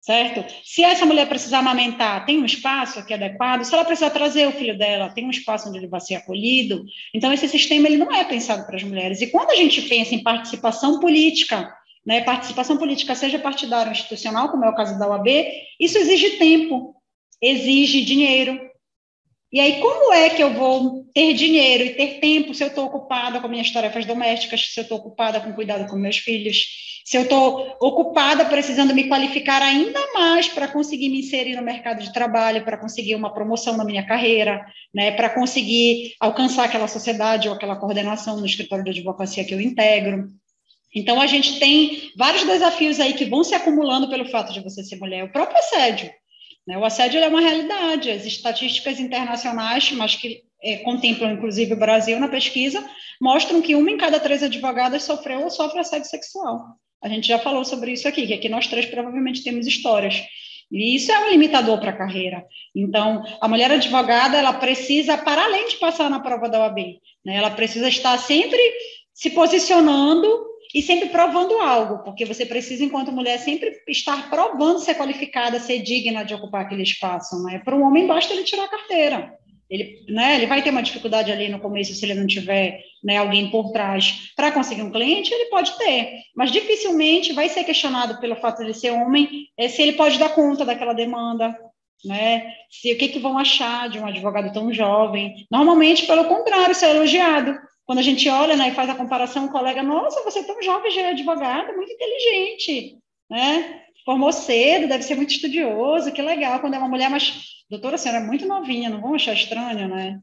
Certo? Se essa mulher precisar amamentar, tem um espaço aqui adequado. Se ela precisar trazer o filho dela, tem um espaço onde ele vai ser acolhido. Então, esse sistema ele não é pensado para as mulheres. E quando a gente pensa em participação política, né, participação política, seja partidária ou institucional, como é o caso da UAB, isso exige tempo, exige dinheiro. E aí, como é que eu vou ter dinheiro e ter tempo se eu estou ocupada com minhas tarefas domésticas, se eu estou ocupada com cuidado com meus filhos, se eu estou ocupada precisando me qualificar ainda mais para conseguir me inserir no mercado de trabalho, para conseguir uma promoção na minha carreira, né, para conseguir alcançar aquela sociedade ou aquela coordenação no escritório de advocacia que eu integro. Então, a gente tem vários desafios aí que vão se acumulando pelo fato de você ser mulher. O próprio assédio. Né? O assédio é uma realidade. As estatísticas internacionais, mas que é, contemplam inclusive o Brasil na pesquisa, mostram que uma em cada três advogadas sofreu ou sofre assédio sexual. A gente já falou sobre isso aqui, que aqui nós três provavelmente temos histórias. E isso é um limitador para a carreira. Então, a mulher advogada, ela precisa, para além de passar na prova da OAB, né, ela precisa estar sempre se posicionando e sempre provando algo, porque você precisa, enquanto mulher, sempre estar provando ser qualificada, ser digna de ocupar aquele espaço. Né? Para um homem, basta ele tirar a carteira. Ele, né, ele vai ter uma dificuldade ali no começo se ele não tiver né, alguém por trás para conseguir um cliente, ele pode ter, mas dificilmente vai ser questionado pelo fato de ser homem, é, se ele pode dar conta daquela demanda, né? Se o que, que vão achar de um advogado tão jovem? Normalmente, pelo contrário, isso é elogiado. Quando a gente olha né, e faz a comparação, o colega, nossa, você é tão jovem, já é advogado, muito inteligente, né? Formou cedo, deve ser muito estudioso, que legal. Quando é uma mulher, mas doutora, a senhora é muito novinha, não vão achar estranho, né?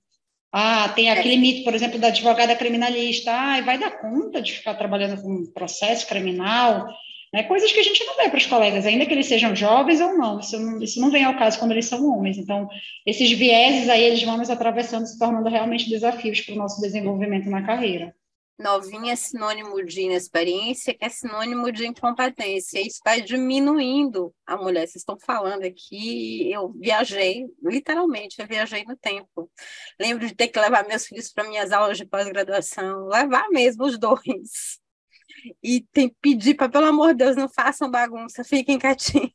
Ah, tem aquele é. mito, por exemplo, da advogada criminalista. Ah, vai dar conta de ficar trabalhando com processo criminal? Né? Coisas que a gente não vê para os colegas, ainda que eles sejam jovens ou não. Isso, não. isso não vem ao caso quando eles são homens. Então, esses vieses aí, eles vão nos atravessando, se tornando realmente desafios para o nosso desenvolvimento na carreira
novinha é sinônimo de inexperiência, que é sinônimo de incompetência. Isso vai diminuindo a mulher. Vocês estão falando aqui, eu viajei, literalmente, eu viajei no tempo. Lembro de ter que levar meus filhos para minhas aulas de pós-graduação, levar mesmo os dois. E tem que pedir para, pelo amor de Deus, não façam bagunça, fiquem quietinhos.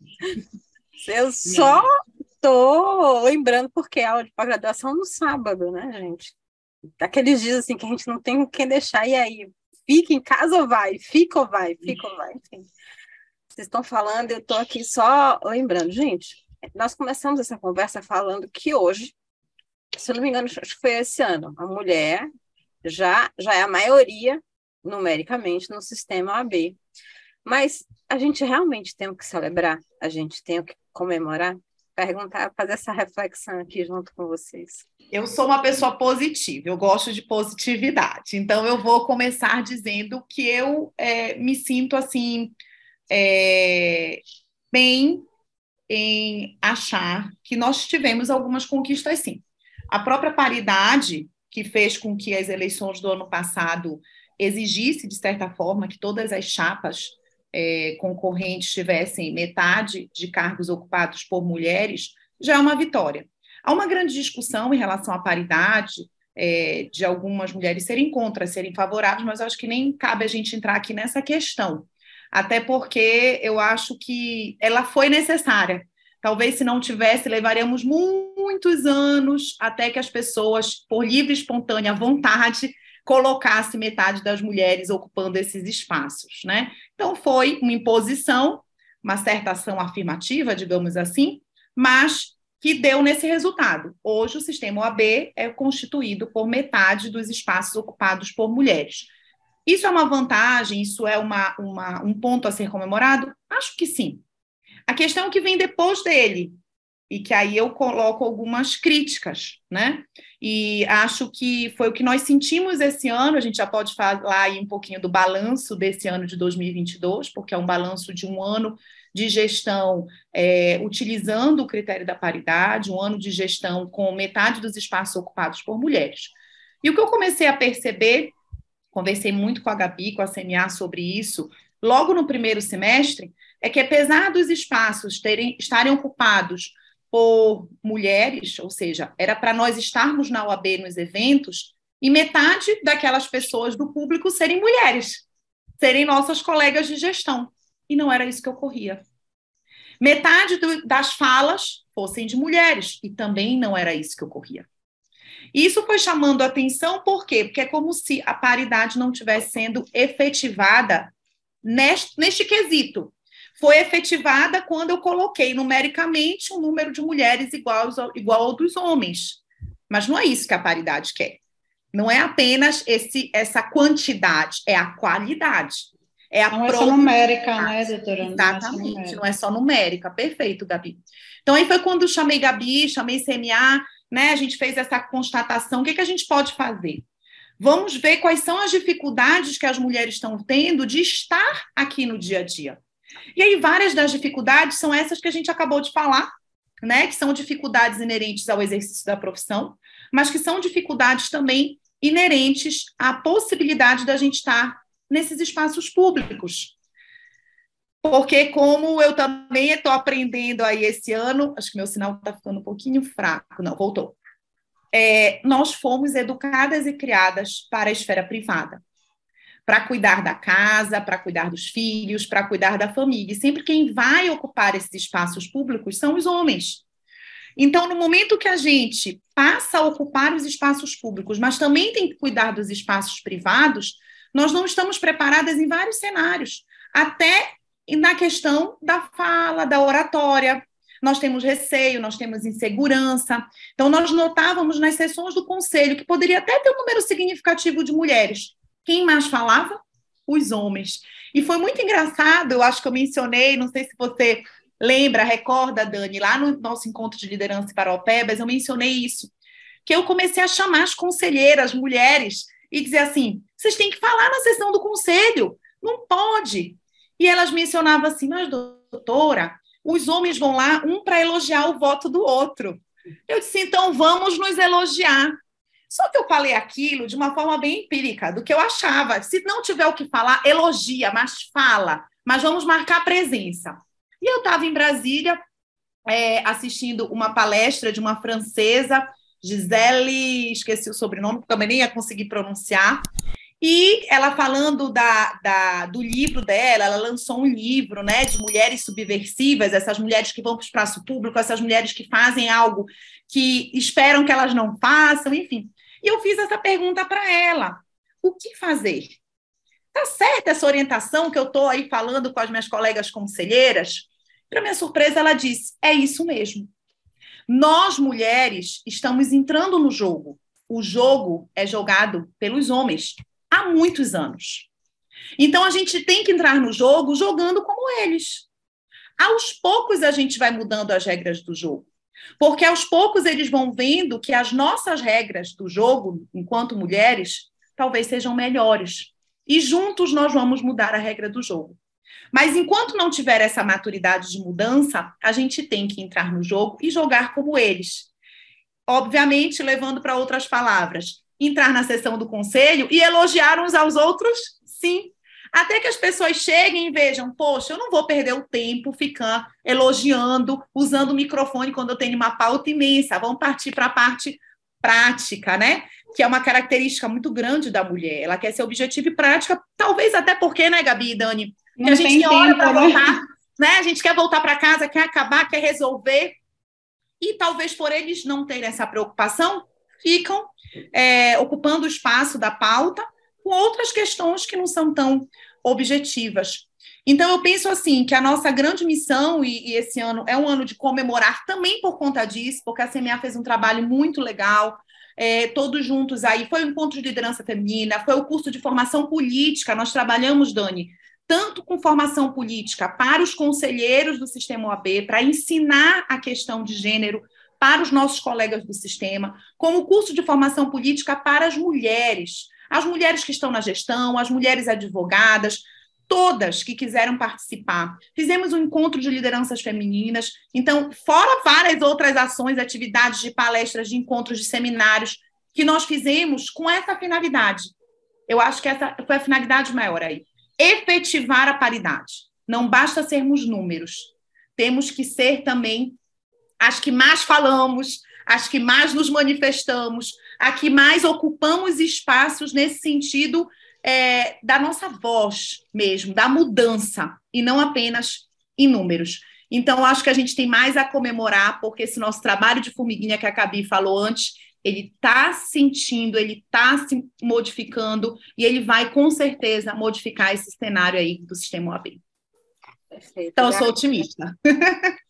<laughs> Eu só estou lembrando porque a aula de pós-graduação no sábado, né, gente? aqueles dias assim que a gente não tem quem deixar, e aí? Fica em casa ou vai? Fica ou vai? Fica ou vai? Enfim. Vocês estão falando, eu estou aqui só lembrando. Gente, nós começamos essa conversa falando que hoje, se eu não me engano, acho que foi esse ano, a mulher já, já é a maioria numericamente no sistema AB. Mas a gente realmente tem que celebrar, a gente tem que comemorar perguntar, fazer essa reflexão aqui junto com vocês.
Eu sou uma pessoa positiva, eu gosto de positividade. Então, eu vou começar dizendo que eu é, me sinto assim é, bem em achar que nós tivemos algumas conquistas, sim. A própria paridade que fez com que as eleições do ano passado exigisse, de certa forma, que todas as chapas é, concorrentes tivessem metade de cargos ocupados por mulheres, já é uma vitória. Há uma grande discussão em relação à paridade, é, de algumas mulheres serem contra, serem favoráveis, mas acho que nem cabe a gente entrar aqui nessa questão, até porque eu acho que ela foi necessária. Talvez se não tivesse, levaríamos muitos anos até que as pessoas, por livre e espontânea vontade, colocasse metade das mulheres ocupando esses espaços, né? Então foi uma imposição, uma certa ação afirmativa, digamos assim, mas que deu nesse resultado. Hoje o sistema OAB é constituído por metade dos espaços ocupados por mulheres. Isso é uma vantagem? Isso é uma, uma, um ponto a ser comemorado? Acho que sim. A questão que vem depois dele, e que aí eu coloco algumas críticas, né? E acho que foi o que nós sentimos esse ano. A gente já pode falar aí um pouquinho do balanço desse ano de 2022, porque é um balanço de um ano de gestão é, utilizando o critério da paridade, um ano de gestão com metade dos espaços ocupados por mulheres. E o que eu comecei a perceber, conversei muito com a Gabi, com a CMA sobre isso, logo no primeiro semestre, é que apesar dos espaços terem, estarem ocupados por mulheres, ou seja, era para nós estarmos na OAB nos eventos e metade daquelas pessoas do público serem mulheres, serem nossas colegas de gestão. E não era isso que ocorria. Metade do, das falas fossem de mulheres, e também não era isso que ocorria. Isso foi chamando atenção, por quê? Porque é como se a paridade não estivesse sendo efetivada neste, neste quesito foi efetivada quando eu coloquei numericamente um número de mulheres igual, igual ao dos homens. Mas não é isso que a paridade quer. Não é apenas esse, essa quantidade, é a qualidade. É a
não é só numérica, né, doutora?
Exatamente, não é, não é só numérica. Perfeito, Gabi. Então, aí foi quando eu chamei Gabi, chamei CMA, né? A gente fez essa constatação. O que, que a gente pode fazer? Vamos ver quais são as dificuldades que as mulheres estão tendo de estar aqui no dia a dia. E aí, várias das dificuldades são essas que a gente acabou de falar, né? Que são dificuldades inerentes ao exercício da profissão, mas que são dificuldades também inerentes à possibilidade da gente estar nesses espaços públicos. Porque, como eu também estou aprendendo aí esse ano, acho que meu sinal está ficando um pouquinho fraco, não, voltou. É, nós fomos educadas e criadas para a esfera privada. Para cuidar da casa, para cuidar dos filhos, para cuidar da família. E sempre quem vai ocupar esses espaços públicos são os homens. Então, no momento que a gente passa a ocupar os espaços públicos, mas também tem que cuidar dos espaços privados, nós não estamos preparadas em vários cenários, até na questão da fala, da oratória. Nós temos receio, nós temos insegurança. Então, nós notávamos nas sessões do conselho que poderia até ter um número significativo de mulheres, quem mais falava? Os homens. E foi muito engraçado, eu acho que eu mencionei, não sei se você lembra, recorda, Dani, lá no nosso encontro de liderança para Opebas, eu mencionei isso, que eu comecei a chamar as conselheiras, mulheres, e dizer assim: vocês têm que falar na sessão do conselho, não pode. E elas mencionavam assim, mas doutora, os homens vão lá um para elogiar o voto do outro. Eu disse, então vamos nos elogiar. Só que eu falei aquilo de uma forma bem empírica, do que eu achava. Se não tiver o que falar, elogia, mas fala. Mas vamos marcar presença. E eu estava em Brasília é, assistindo uma palestra de uma francesa, Gisele, esqueci o sobrenome, também nem ia conseguir pronunciar. E ela falando da, da, do livro dela, ela lançou um livro né, de mulheres subversivas, essas mulheres que vão para o espaço público, essas mulheres que fazem algo que esperam que elas não façam, enfim. E eu fiz essa pergunta para ela: o que fazer? Tá certa essa orientação que eu estou aí falando com as minhas colegas conselheiras? Para minha surpresa, ela disse: é isso mesmo. Nós, mulheres, estamos entrando no jogo. O jogo é jogado pelos homens há muitos anos. Então, a gente tem que entrar no jogo jogando como eles. Aos poucos, a gente vai mudando as regras do jogo. Porque aos poucos eles vão vendo que as nossas regras do jogo, enquanto mulheres, talvez sejam melhores. E juntos nós vamos mudar a regra do jogo. Mas enquanto não tiver essa maturidade de mudança, a gente tem que entrar no jogo e jogar como eles. Obviamente, levando para outras palavras, entrar na sessão do conselho e elogiar uns aos outros, sim, até que as pessoas cheguem e vejam, poxa, eu não vou perder o tempo ficar elogiando, usando o microfone quando eu tenho uma pauta imensa. Vamos partir para a parte prática, né? Que é uma característica muito grande da mulher. Ela quer ser objetiva e prática, talvez até porque, né, Gabi e Dani? Que a gente tem hora para né? voltar, né? A gente quer voltar para casa, quer acabar, quer resolver. E talvez por eles não terem essa preocupação, ficam é, ocupando o espaço da pauta com outras questões que não são tão objetivas. Então, eu penso assim que a nossa grande missão, e, e, esse ano é um ano de comemorar também por conta disso, porque a CMA fez um trabalho muito legal, é, todos juntos aí. Foi o encontro de liderança feminina, foi o curso de formação política. Nós trabalhamos, Dani, tanto com formação política para os conselheiros do sistema OAB, para ensinar a questão de gênero para os nossos colegas do sistema, como o curso de formação política para as mulheres as mulheres que estão na gestão, as mulheres advogadas, todas que quiseram participar. Fizemos um encontro de lideranças femininas, então, fora várias outras ações, atividades de palestras, de encontros, de seminários, que nós fizemos com essa finalidade. Eu acho que essa foi a finalidade maior aí. Efetivar a paridade. Não basta sermos números. Temos que ser também as que mais falamos, as que mais nos manifestamos, a que mais ocupamos espaços nesse sentido é, da nossa voz mesmo, da mudança, e não apenas em números. Então, acho que a gente tem mais a comemorar, porque esse nosso trabalho de formiguinha que a Gabi falou antes, ele está sentindo, ele está se modificando, e ele vai, com certeza, modificar esse cenário aí do sistema OAB. Perfeito. Então, eu sou otimista. <laughs>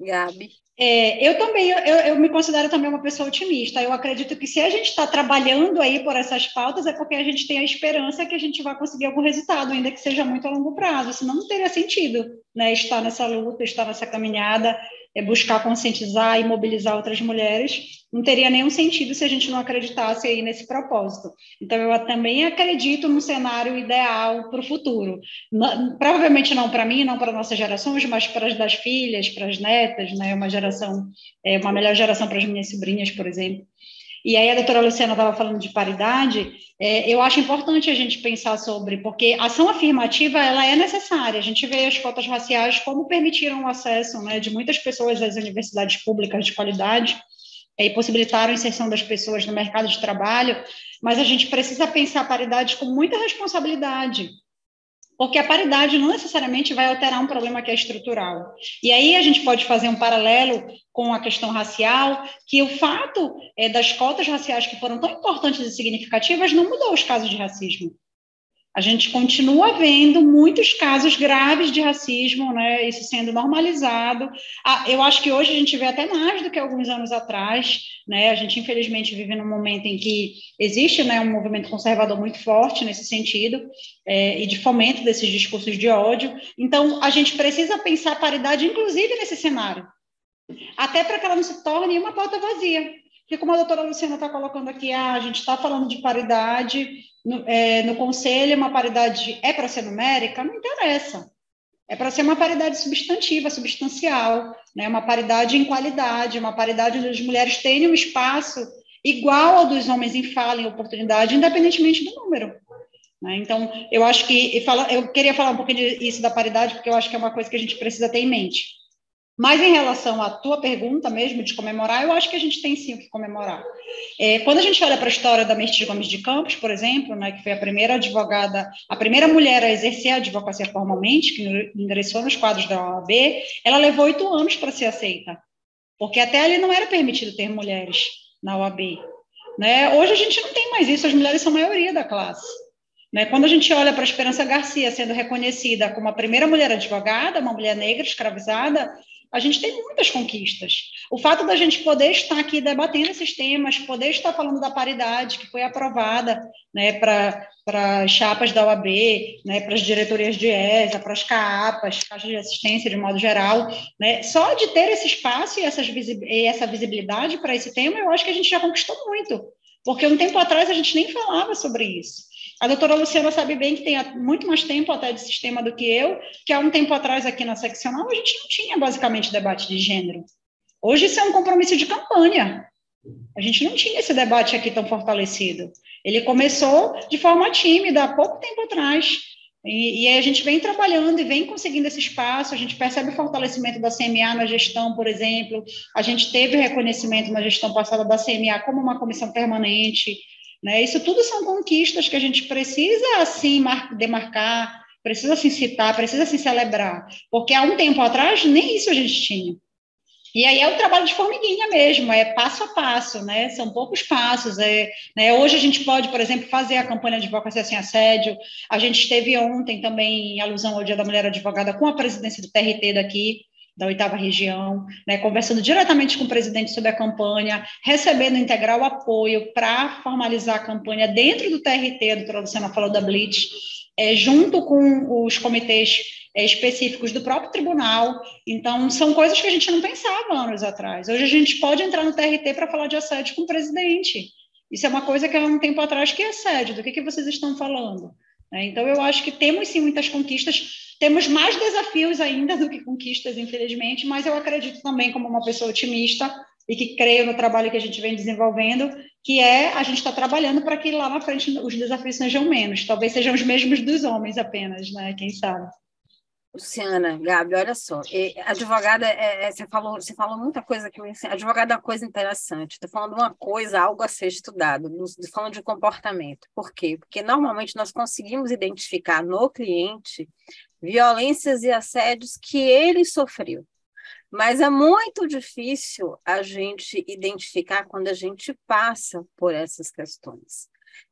Gabi. É, eu também, eu, eu, me considero também uma pessoa otimista. Eu acredito que se a gente está trabalhando aí por essas pautas, é porque a gente tem a esperança que a gente vai conseguir algum resultado, ainda que seja muito a longo prazo. Senão não teria sentido né, estar nessa luta, estar nessa caminhada buscar conscientizar e mobilizar outras mulheres, não teria nenhum sentido se a gente não acreditasse aí nesse propósito. Então, eu também acredito no cenário ideal para o futuro. provavelmente não para mim, não para nossas gerações, mas para as das filhas, para as netas, né? Uma geração, é, uma melhor geração para as minhas sobrinhas, por exemplo. E aí a doutora Luciana estava falando de paridade, é, eu acho importante a gente pensar sobre, porque ação afirmativa ela é necessária. A gente vê as cotas raciais como permitiram o acesso né, de muitas pessoas às universidades públicas de qualidade, e possibilitaram a inserção das pessoas no mercado de trabalho, mas a gente precisa pensar a paridade com muita responsabilidade, porque a paridade não necessariamente vai alterar um problema que é estrutural. E aí a gente pode fazer um paralelo com a questão racial, que o fato é, das cotas raciais que foram tão importantes e significativas não mudou os casos de racismo. A gente continua vendo muitos casos graves de racismo, né, isso sendo normalizado. Eu acho que hoje a gente vê até mais do que alguns anos atrás, né, a gente infelizmente vive num momento em que existe né, um movimento conservador muito forte nesse sentido, é, e de fomento desses discursos de ódio. Então, a gente precisa pensar a paridade, inclusive nesse cenário, até para que ela não se torne uma pauta vazia. Porque, como a doutora Luciana está colocando aqui, ah, a gente está falando de paridade no, é, no conselho, uma paridade é para ser numérica? Não interessa. É para ser uma paridade substantiva, substancial, né? uma paridade em qualidade, uma paridade onde as mulheres tenham um espaço igual ao dos homens em fala, em oportunidade, independentemente do número. Né? Então, eu acho que, eu queria falar um pouquinho disso da paridade, porque eu acho que é uma coisa que a gente precisa ter em mente. Mas em relação à tua pergunta mesmo de comemorar, eu acho que a gente tem sim o que comemorar. É, quando a gente olha para a história da Mercedes Gomes de Campos, por exemplo, né, que foi a primeira advogada, a primeira mulher a exercer a advocacia formalmente, que ingressou nos quadros da OAB, ela levou oito anos para ser aceita, porque até ali não era permitido ter mulheres na OAB. Né? Hoje a gente não tem mais isso, as mulheres são a maioria da classe. Né? Quando a gente olha para a Esperança Garcia sendo reconhecida como a primeira mulher advogada, uma mulher negra escravizada, a gente tem muitas conquistas. O fato da gente poder estar aqui debatendo esses temas, poder estar falando da paridade que foi aprovada né, para as chapas da OAB, né, para as diretorias de ESA, para as CAPAs, caixas de assistência de modo geral, né, só de ter esse espaço e, essas, e essa visibilidade para esse tema, eu acho que a gente já conquistou muito. Porque um tempo atrás a gente nem falava sobre isso. A doutora Luciana sabe bem que tem muito mais tempo até de sistema do que eu, que há um tempo atrás aqui na seccional a gente não tinha basicamente debate de gênero. Hoje isso é um compromisso de campanha. A gente não tinha esse debate aqui tão fortalecido. Ele começou de forma tímida há pouco tempo atrás. E, e a gente vem trabalhando e vem conseguindo esse espaço, a gente percebe o fortalecimento da CMA na gestão, por exemplo, a gente teve reconhecimento na gestão passada da CMA como uma comissão permanente, né? Isso tudo são conquistas que a gente precisa, assim, demarcar, precisa assim citar, precisa assim celebrar, porque há um tempo atrás nem isso a gente tinha. E aí é o trabalho de formiguinha mesmo, é passo a passo, né? São poucos passos. É, né? Hoje a gente pode, por exemplo, fazer a campanha de advocacia sem assédio. A gente esteve ontem também, em alusão ao Dia da Mulher Advogada, com a presidência do TRT daqui, da oitava região, né, conversando diretamente com o presidente sobre a campanha, recebendo integral apoio para formalizar a campanha dentro do TRT, a doutora Luciana falou da Blitz, é, junto com os comitês é, específicos do próprio tribunal. Então, são coisas que a gente não pensava anos atrás. Hoje a gente pode entrar no TRT para falar de assédio com o presidente. Isso é uma coisa que há um tempo atrás que é assédio. Do que, que vocês estão falando? É, então, eu acho que temos sim muitas conquistas temos mais desafios ainda do que conquistas, infelizmente, mas eu acredito também, como uma pessoa otimista e que creio no trabalho que a gente vem desenvolvendo, que é a gente está trabalhando para que lá na frente os desafios sejam menos, talvez sejam os mesmos dos homens apenas, né? Quem sabe.
Luciana, Gabi, olha só, advogada, é, é, você, falou, você falou muita coisa que eu ensino, advogada é uma coisa interessante, estou falando uma coisa, algo a ser estudado, falando de comportamento, por quê? Porque normalmente nós conseguimos identificar no cliente violências e assédios que ele sofreu, mas é muito difícil a gente identificar quando a gente passa por essas questões.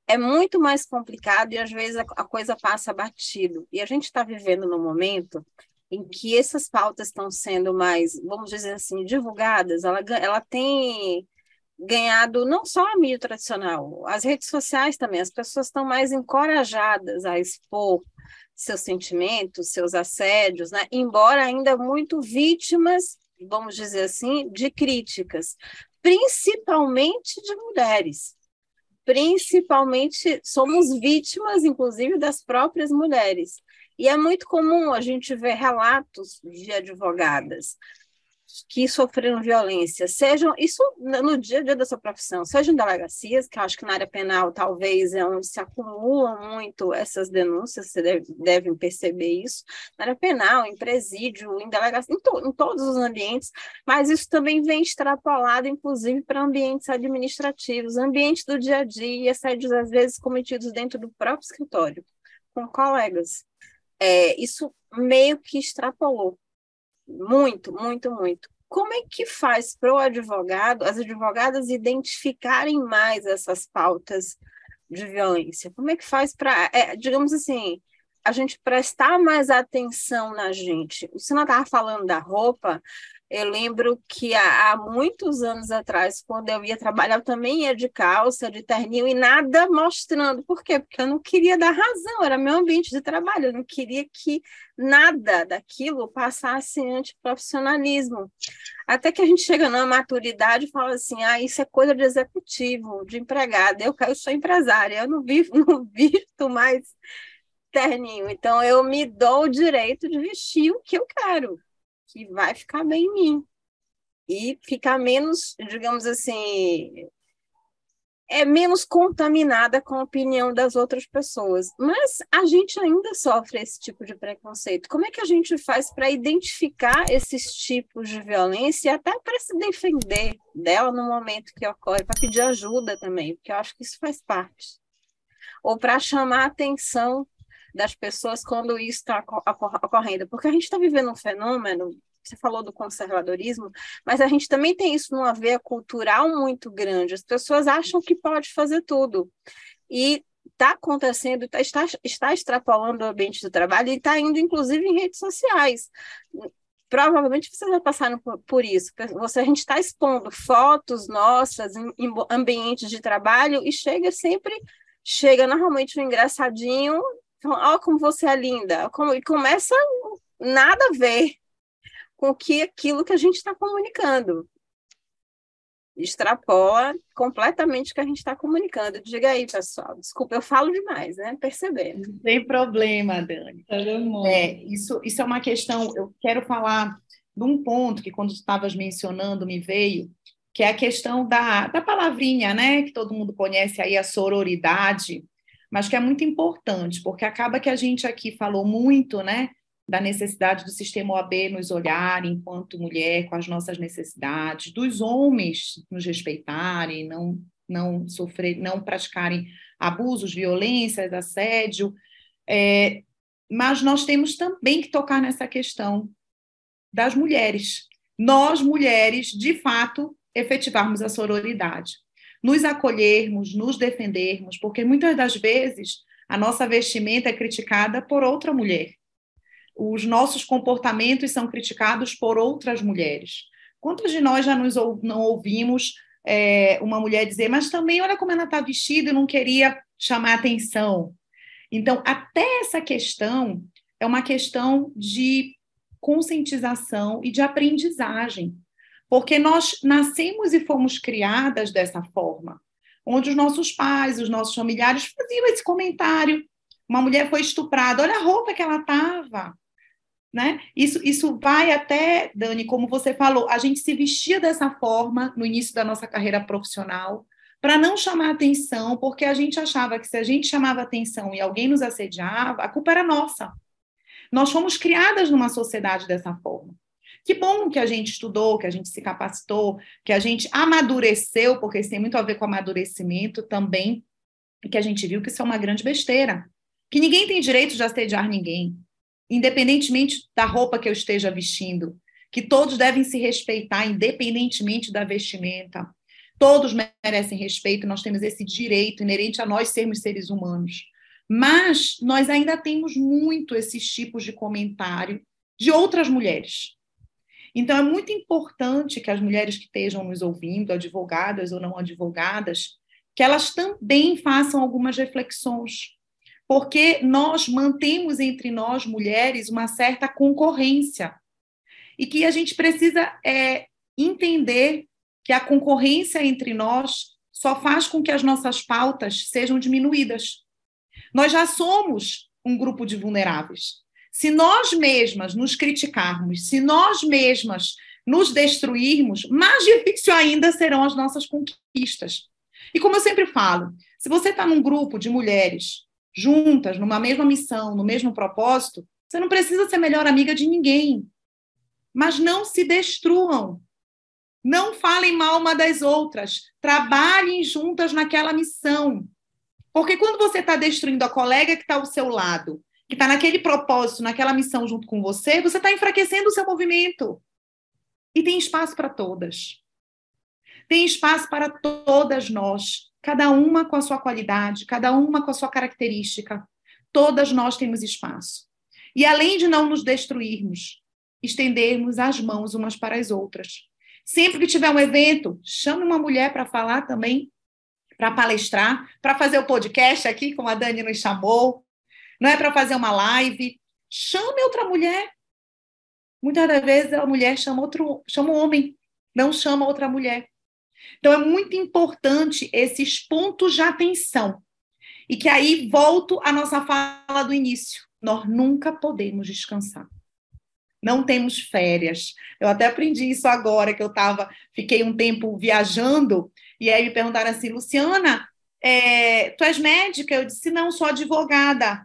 É muito mais complicado e às vezes a, coisa passa batido. E a gente está vivendo num momento em que essas pautas estão sendo mais, vamos dizer assim, divulgadas, ela, ela tem ganhado não só a mídia tradicional, as redes sociais também, as pessoas estão mais encorajadas a expor seus sentimentos, seus assédios, né? embora ainda muito vítimas, vamos dizer assim, de críticas, principalmente de mulheres principalmente somos vítimas, inclusive, das próprias mulheres. E é muito comum a gente ver relatos de advogadas que sofreram violência, sejam isso no dia a dia da sua profissão, sejam delegacias, que acho que na área penal talvez é onde se acumulam muito essas denúncias, você deve, devem perceber isso, na área penal, em presídio, em delegacia, em, to, em todos os ambientes, mas isso também vem extrapolado, inclusive, para ambientes administrativos, ambientes do dia a dia, e assédios às vezes cometidos dentro do próprio escritório, com colegas. É, isso meio que extrapolou muito, muito, muito. Como é que faz para o advogado, as advogadas identificarem mais essas pautas de violência? Como é que faz para, é, digamos assim, a gente prestar mais atenção na gente? O senhor estava falando da roupa, eu lembro que há, há, muitos anos atrás, quando eu ia trabalhar, eu também ia de calça, de terninho e nada mostrando. Por quê? Porque eu não queria dar razão, era meu ambiente de trabalho, eu não queria que nada daquilo passasse antiprofissionalismo. Até que a gente chega na maturidade e fala assim: ah, isso é coisa de executivo, de empregado. Eu, eu sou empresária, eu não vivo, <laughs> não visto mais terninho. Então, eu me dou o direito de vestir o que eu quero que vai ficar bem em mim. E ficar menos, digamos assim, é menos contaminada com a opinião das outras pessoas. Mas a gente ainda sofre esse tipo de preconceito. Como é que a gente faz para identificar esses tipos de violência e até para se defender dela no momento que ocorre, para pedir ajuda também, porque eu acho que isso faz parte. Ou para chamar atenção das pessoas quando isso está ocorrendo, porque a gente está vivendo um fenômeno, você falou do conservadorismo, mas a gente também tem isso numa veia cultural muito grande, as pessoas acham que pode fazer tudo, e está acontecendo, tá, está, está extrapolando o ambiente do trabalho e está indo, inclusive, em redes sociais, provavelmente vocês já passaram por, por, isso. Você, a gente está expondo fotos nossas em, em, ambientes de trabalho e chega sempre, chega normalmente um engraçadinho Olha como você é linda. Como, e começa nada a ver com que aquilo que a gente está comunicando. Extrapola completamente o que a gente está comunicando. Diga aí, pessoal. Desculpa, eu falo demais, né? Percebendo.
Não tem problema, Dani. É, isso, isso é uma questão. Eu quero falar de um ponto que, quando estavas mencionando, me veio, que é a questão da, da palavrinha, né? Que todo mundo conhece aí, a sororidade mas que é muito importante, porque acaba que a gente aqui falou muito, né, da necessidade do sistema OAB nos olhar enquanto mulher com as nossas necessidades, dos homens nos respeitarem, não não sofrer, não praticarem abusos, violências, assédio, é, mas nós temos também que tocar nessa questão das mulheres. Nós, mulheres, de fato, efetivarmos a sororidade nos acolhermos, nos defendermos, porque muitas das vezes a nossa vestimenta é criticada por outra mulher. Os nossos comportamentos são criticados por outras mulheres. Quantos de nós já nos não ouvimos é, uma mulher dizer, mas também olha como ela está vestida e não queria chamar atenção? Então, até essa questão é uma questão de conscientização e de aprendizagem porque nós nascemos e fomos criadas dessa forma, onde os nossos pais, os nossos familiares faziam esse comentário. Uma mulher foi estuprada, olha a roupa que ela estava. Né? Isso, isso vai até, Dani, como você falou, a gente se vestia dessa forma no início da nossa carreira profissional para não chamar atenção, porque a gente achava que se a gente chamava atenção e alguém nos assediava, a culpa era nossa. Nós fomos criadas numa sociedade dessa forma. Que bom que a gente estudou, que a gente se capacitou, que a gente amadureceu, porque isso tem muito a ver com amadurecimento também, e que a gente viu que isso é uma grande besteira. Que ninguém tem direito de assediar ninguém, independentemente da roupa que eu esteja vestindo. Que todos devem se respeitar, independentemente da vestimenta. Todos merecem respeito, nós temos esse direito inerente a nós sermos seres humanos. Mas nós ainda temos muito esses tipos de comentário de outras mulheres. Então, é muito importante que as mulheres que estejam nos ouvindo, advogadas ou não advogadas, que elas também façam algumas reflexões, porque nós mantemos entre nós, mulheres, uma certa concorrência, e que a gente precisa é, entender que a concorrência entre nós só faz com que as nossas pautas sejam diminuídas. Nós já somos um grupo de vulneráveis. Se nós mesmas nos criticarmos, se nós mesmas nos destruirmos, mais difícil ainda serão as nossas conquistas. E como eu sempre falo, se você está num grupo de mulheres juntas, numa mesma missão, no mesmo propósito, você não precisa ser melhor amiga de ninguém. Mas não se destruam. Não falem mal uma das outras. Trabalhem juntas naquela missão. Porque quando você está destruindo a colega que está ao seu lado, que está naquele propósito, naquela missão junto com você, você está enfraquecendo o seu movimento. E tem espaço para todas. Tem espaço para todas nós, cada uma com a sua qualidade, cada uma com a sua característica. Todas nós temos espaço. E além de não nos destruirmos, estendermos as mãos umas para as outras. Sempre que tiver um evento, chame uma mulher para falar também, para palestrar, para fazer o podcast aqui, como a Dani nos chamou, não é para fazer uma live. Chame outra mulher Muitas das vezes a mulher chama outro, chama o homem, não chama outra mulher. Então é muito importante esses pontos de atenção. E que aí volto à nossa fala do início. Nós nunca podemos descansar. Não temos férias. Eu até aprendi isso agora que eu tava, fiquei um tempo viajando e aí me perguntaram assim, Luciana, é, tu és médica? Eu disse não, sou advogada.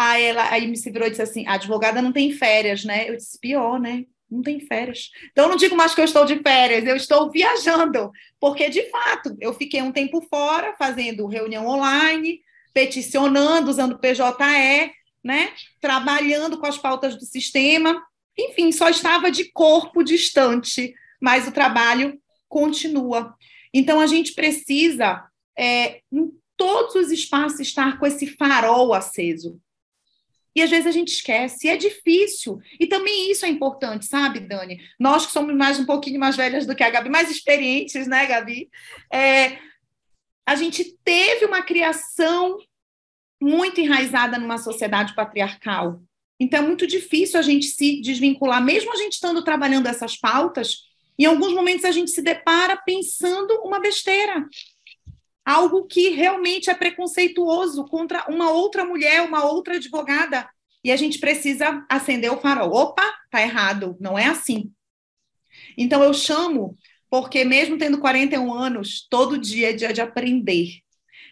Aí ela aí me se virou e disse assim: a advogada não tem férias, né? Eu disse: pior, né? Não tem férias. Então, eu não digo mais que eu estou de férias, eu estou viajando, porque de fato eu fiquei um tempo fora, fazendo reunião online, peticionando, usando PJE, né? Trabalhando com as pautas do sistema. Enfim, só estava de corpo distante, mas o trabalho continua. Então, a gente precisa, é, em todos os espaços, estar com esse farol aceso e às vezes a gente esquece, é difícil. E também isso é importante, sabe, Dani? Nós que somos mais um pouquinho mais velhas do que a Gabi, mais experientes, né, Gabi? É, a gente teve uma criação muito enraizada numa sociedade patriarcal. Então é muito difícil a gente se desvincular, mesmo a gente estando trabalhando essas pautas, em alguns momentos a gente se depara pensando uma besteira algo que realmente é preconceituoso contra uma outra mulher, uma outra advogada. E a gente precisa acender o farol. Opa, tá errado, não é assim. Então eu chamo, porque mesmo tendo 41 anos, todo dia é dia de aprender.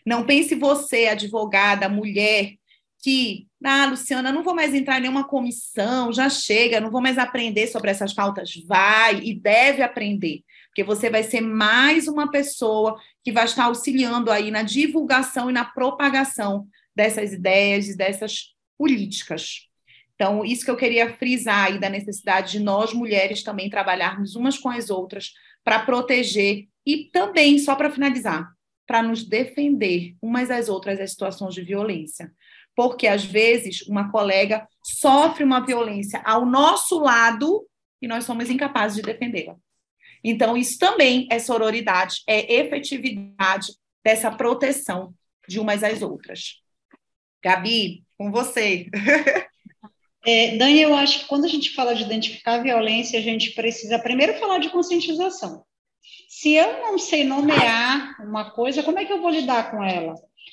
Não pense você, advogada, mulher, que, ah, Luciana, não vou mais entrar em nenhuma comissão, já chega, não vou mais aprender sobre essas pautas. Vai e deve aprender porque você vai ser mais uma pessoa que vai estar auxiliando aí na divulgação e na propagação dessas ideias e dessas políticas. Então, isso que eu queria frisar aí da necessidade de nós mulheres também trabalharmos umas com as outras para proteger e também, só para finalizar, para nos defender umas às outras das situações de violência. Porque, às vezes, uma colega sofre uma violência ao nosso lado e nós somos incapazes de defendê-la. Então, isso também é sororidade, é efetividade dessa proteção de umas às outras. Gabi, com você. <laughs>
É, Dani, eu acho que quando a gente fala de identificar a violência, a gente precisa primeiro falar de conscientização. Se eu não sei nomear uma coisa, como é que eu vou lidar com ela?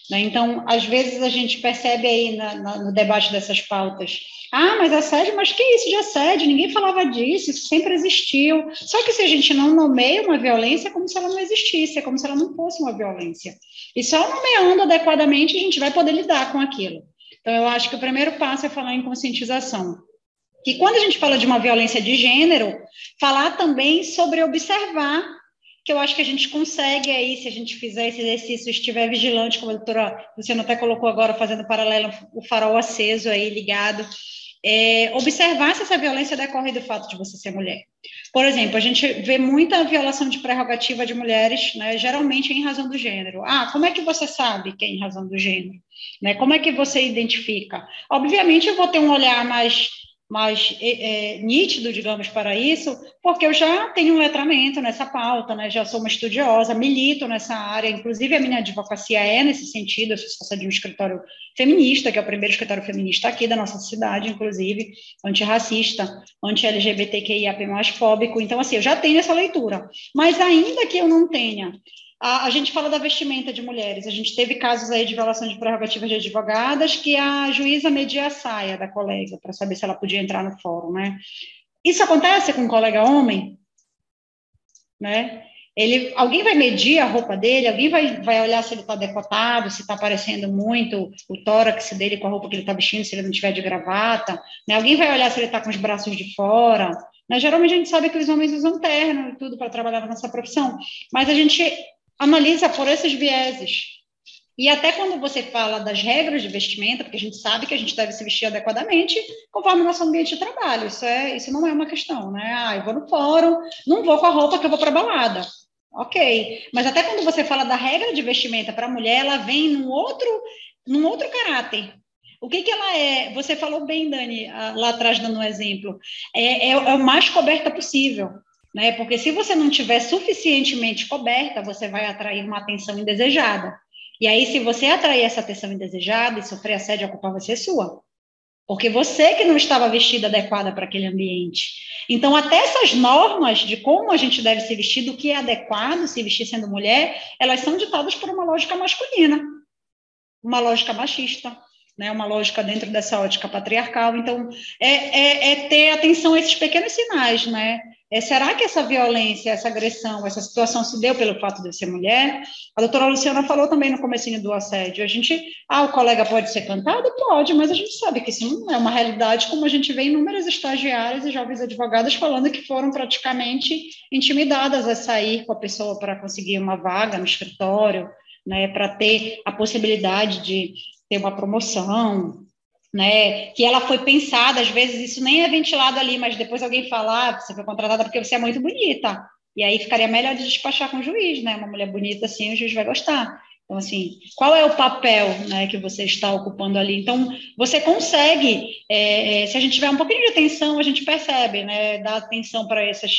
Né? Então, às vezes a gente percebe aí na, na, no debate dessas pautas, ah, mas assédio, mas que isso de assédio? Ninguém falava disso, isso sempre existiu. Só que se a gente não nomeia uma violência, é como se ela não existisse, é como se ela não fosse uma violência. E só nomeando adequadamente a gente vai poder lidar com aquilo. Então, eu acho que o primeiro passo é falar em conscientização. E quando a gente fala de uma violência de gênero, falar também sobre observar que eu acho que a gente consegue aí, se a gente fizer esse exercício, estiver vigilante, como a doutora Luciana até colocou agora, fazendo paralelo, o farol aceso aí, ligado, é, observar se essa violência decorre do fato de você ser mulher. Por exemplo, a gente vê muita violação de prerrogativa de mulheres, né, geralmente em razão do gênero. Ah, como é que você sabe que é em razão do gênero? Né, como é que você identifica? Obviamente, eu vou ter um olhar mais mais é, é, nítido, digamos, para isso, porque eu já tenho um letramento nessa pauta, né? já sou uma estudiosa, milito nessa área, inclusive a minha advocacia é nesse sentido, eu sou de um escritório feminista, que é o primeiro escritório feminista aqui da nossa cidade, inclusive, antirracista, anti-LGBTQIAP+, fóbico, então, assim, eu já tenho essa leitura, mas ainda que eu não tenha a, a, gente fala da vestimenta de mulheres. A gente teve casos aí de violação de prerrogativas de advogadas que a juíza media a saia da colega para saber se ela podia entrar no fórum, né? Isso acontece com um colega homem, né? Ele, alguém vai medir a roupa dele, alguém vai, vai olhar se ele está decotado, se está aparecendo muito o tórax dele com a roupa que ele está vestindo, se ele não tiver de gravata, né? Alguém vai olhar se ele está com os braços de fora. Né? Geralmente a gente sabe que os homens usam terno e tudo para trabalhar na nossa profissão, mas a gente analisa por esses vieses. E até quando você fala das regras de vestimenta, porque a gente sabe que a gente deve se vestir adequadamente conforme o nosso ambiente de trabalho. Isso, é, isso não é uma questão, né? Ah, eu vou no fórum, não vou com a roupa que eu vou para balada. Ok. Mas até quando você fala da regra de vestimenta para a mulher, ela vem num outro, num outro caráter. O que, que ela é? Você falou bem, Dani, lá atrás dando um exemplo. É, é, é o mais coberta possível. Né? Porque se você não tiver suficientemente coberta, você vai atrair uma atenção indesejada. E aí, se você atrair essa atenção indesejada e sofrer assédio, a culpa vai ser sua. Porque você que não estava vestida adequada para aquele ambiente. Então, até essas normas de como a gente deve se vestir, do que é adequado se vestir sendo mulher, elas são ditadas por uma lógica masculina, uma lógica machista, né? uma lógica dentro dessa ótica patriarcal. Então, é, é, é ter atenção a esses pequenos sinais, né? É, será que essa violência, essa agressão, essa situação se deu pelo fato de ser mulher? A doutora Luciana falou também no comecinho do assédio. A gente, ah, o colega pode ser cantado? Pode, mas a gente sabe que isso não é uma realidade, como a gente vê inúmeras estagiárias e jovens advogadas falando que foram praticamente intimidadas a sair com a pessoa para conseguir uma vaga no escritório, né, para ter a possibilidade de ter uma promoção, né? Que ela foi pensada, às vezes isso nem é ventilado ali, mas depois alguém fala, ah, você foi contratada porque você é muito bonita. E aí ficaria melhor de despachar com o juiz, né? Uma mulher bonita assim, o juiz vai gostar. Então, assim, qual é o papel né, que você está ocupando ali? Então, você consegue, é, é se a gente tiver um pouquinho de atenção, a gente percebe, né? Dar atenção para essas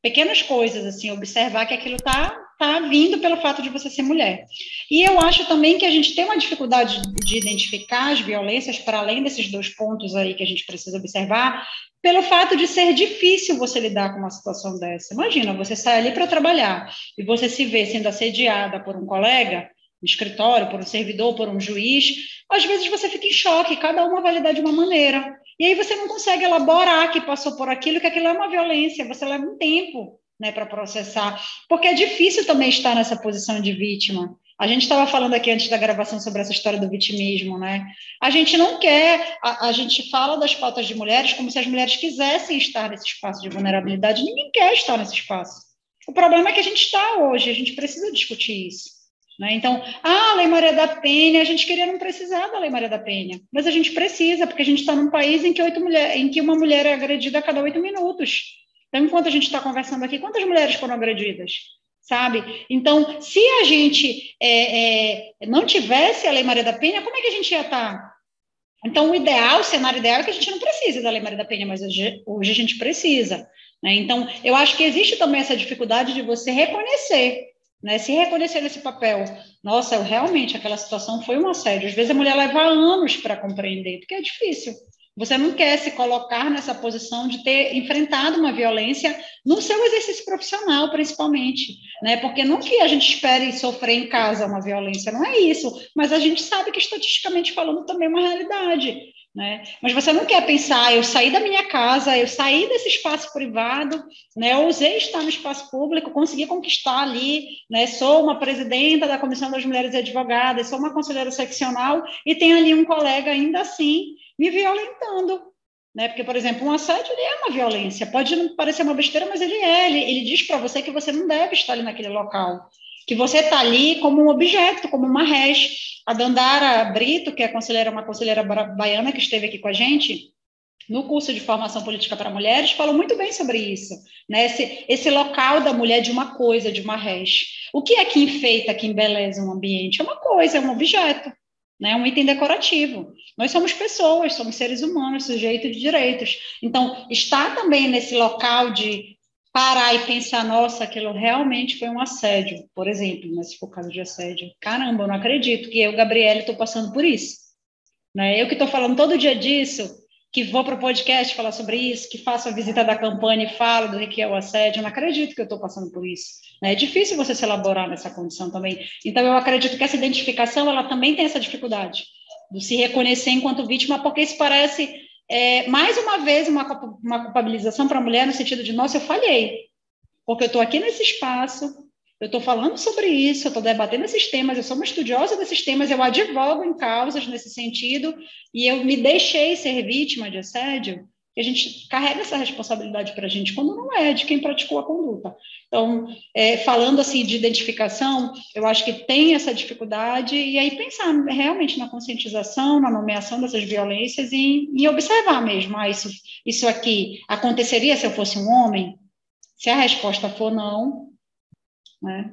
pequenas coisas, assim, observar que aquilo está tá vindo pelo fato de você ser mulher. E eu acho também que a gente tem uma dificuldade de identificar as violências, para além desses dois pontos aí que a gente precisa observar, pelo fato de ser difícil você lidar com uma situação dessa. Imagina, você sai ali para trabalhar e você se vê sendo assediada por um colega, no escritório, por um servidor, por um juiz, às vezes você fica em choque, cada uma vai lidar de uma maneira. E aí você não consegue elaborar que passou por aquilo, que aquilo é uma violência, você leva um tempo né, para processar, porque é difícil também estar nessa posição de vítima. A gente estava falando aqui antes da gravação sobre essa história do vitimismo, né? A gente não quer, a, a, gente fala das pautas de mulheres como se as mulheres quisessem estar nesse espaço de vulnerabilidade. Ninguém quer estar nesse espaço. O problema é que a gente está hoje, a gente precisa discutir isso. Né? Então, ah, a Lei Maria da Penha, a gente queria não precisar da Lei Maria da Penha, mas a gente precisa, porque a gente está num país em que, oito mulher, em que uma mulher é agredida a cada oito minutos. Então, enquanto a gente está conversando aqui, quantas mulheres foram agredidas? Sabe? Então, se a gente é, é, não tivesse a Lei Maria da Penha, como é que a gente ia estar? Tá? Então, o ideal, o cenário ideal é que a gente não precise da Lei Maria da Penha, mas hoje, hoje a gente precisa. Né? Então, eu acho que existe também essa dificuldade de você reconhecer né, se reconhecer nesse papel, nossa, eu, realmente aquela situação foi um assédio. Às vezes a mulher leva anos para compreender, porque é difícil. Você não quer se colocar nessa posição de ter enfrentado uma violência no seu exercício profissional, principalmente, né? Porque não que a gente espere sofrer em casa uma violência, não é isso, mas a gente sabe que estatisticamente falando também é uma realidade. Né? Mas você não quer pensar, eu saí da minha casa, eu saí desse espaço privado, né? eu usei estar no espaço público, consegui conquistar ali, né? sou uma presidenta da Comissão das Mulheres Advogadas, sou uma conselheira seccional, e tem ali um colega ainda assim me violentando. Né? Porque, por exemplo, um assédio é uma violência, pode não parecer uma besteira, mas ele é, ele, ele diz para você que você não deve estar ali naquele local que você está ali como um objeto, como uma res. A Dandara Brito, que é conselheira, uma conselheira baiana que esteve aqui com a gente, no curso de formação política para mulheres, falou muito bem sobre isso, né? Esse, esse local da mulher de uma coisa, de uma res. O que é que enfeita, que embeleza um ambiente? É uma coisa, é um objeto, né? um item decorativo. Nós somos pessoas, somos seres humanos, sujeitos de direitos. Então, estar também nesse local de parar e pensar, nossa, aquilo realmente foi um assédio, por exemplo, né, se for caso de assédio. Caramba, eu não acredito que eu, Gabriela, estou passando por isso. Né? Eu que estou falando todo dia disso, que vou para o podcast falar sobre isso, que faço a visita da campanha e falo do que é o assédio, eu não acredito que eu estou passando por isso. Né? É difícil você se elaborar nessa condição também. Então, eu acredito que essa identificação, ela também tem essa dificuldade, de se reconhecer enquanto vítima, porque isso parece é, mais uma vez, uma, uma culpabilização para a mulher no sentido de, nossa, eu falhei, porque eu estou aqui nesse espaço, eu estou falando sobre isso, eu estou debatendo esses temas, eu sou uma estudiosa desses temas, eu advogo em causas nesse sentido, e eu me deixei ser vítima de assédio, que a gente carrega essa responsabilidade para a gente, quando não é de quem praticou a conduta. Então, é, falando assim de identificação, eu acho que tem essa dificuldade, e aí pensar realmente na conscientização, na nomeação dessas violências e, e observar mesmo, ah, isso, isso aqui aconteceria se eu fosse um homem? Se a resposta for não, né?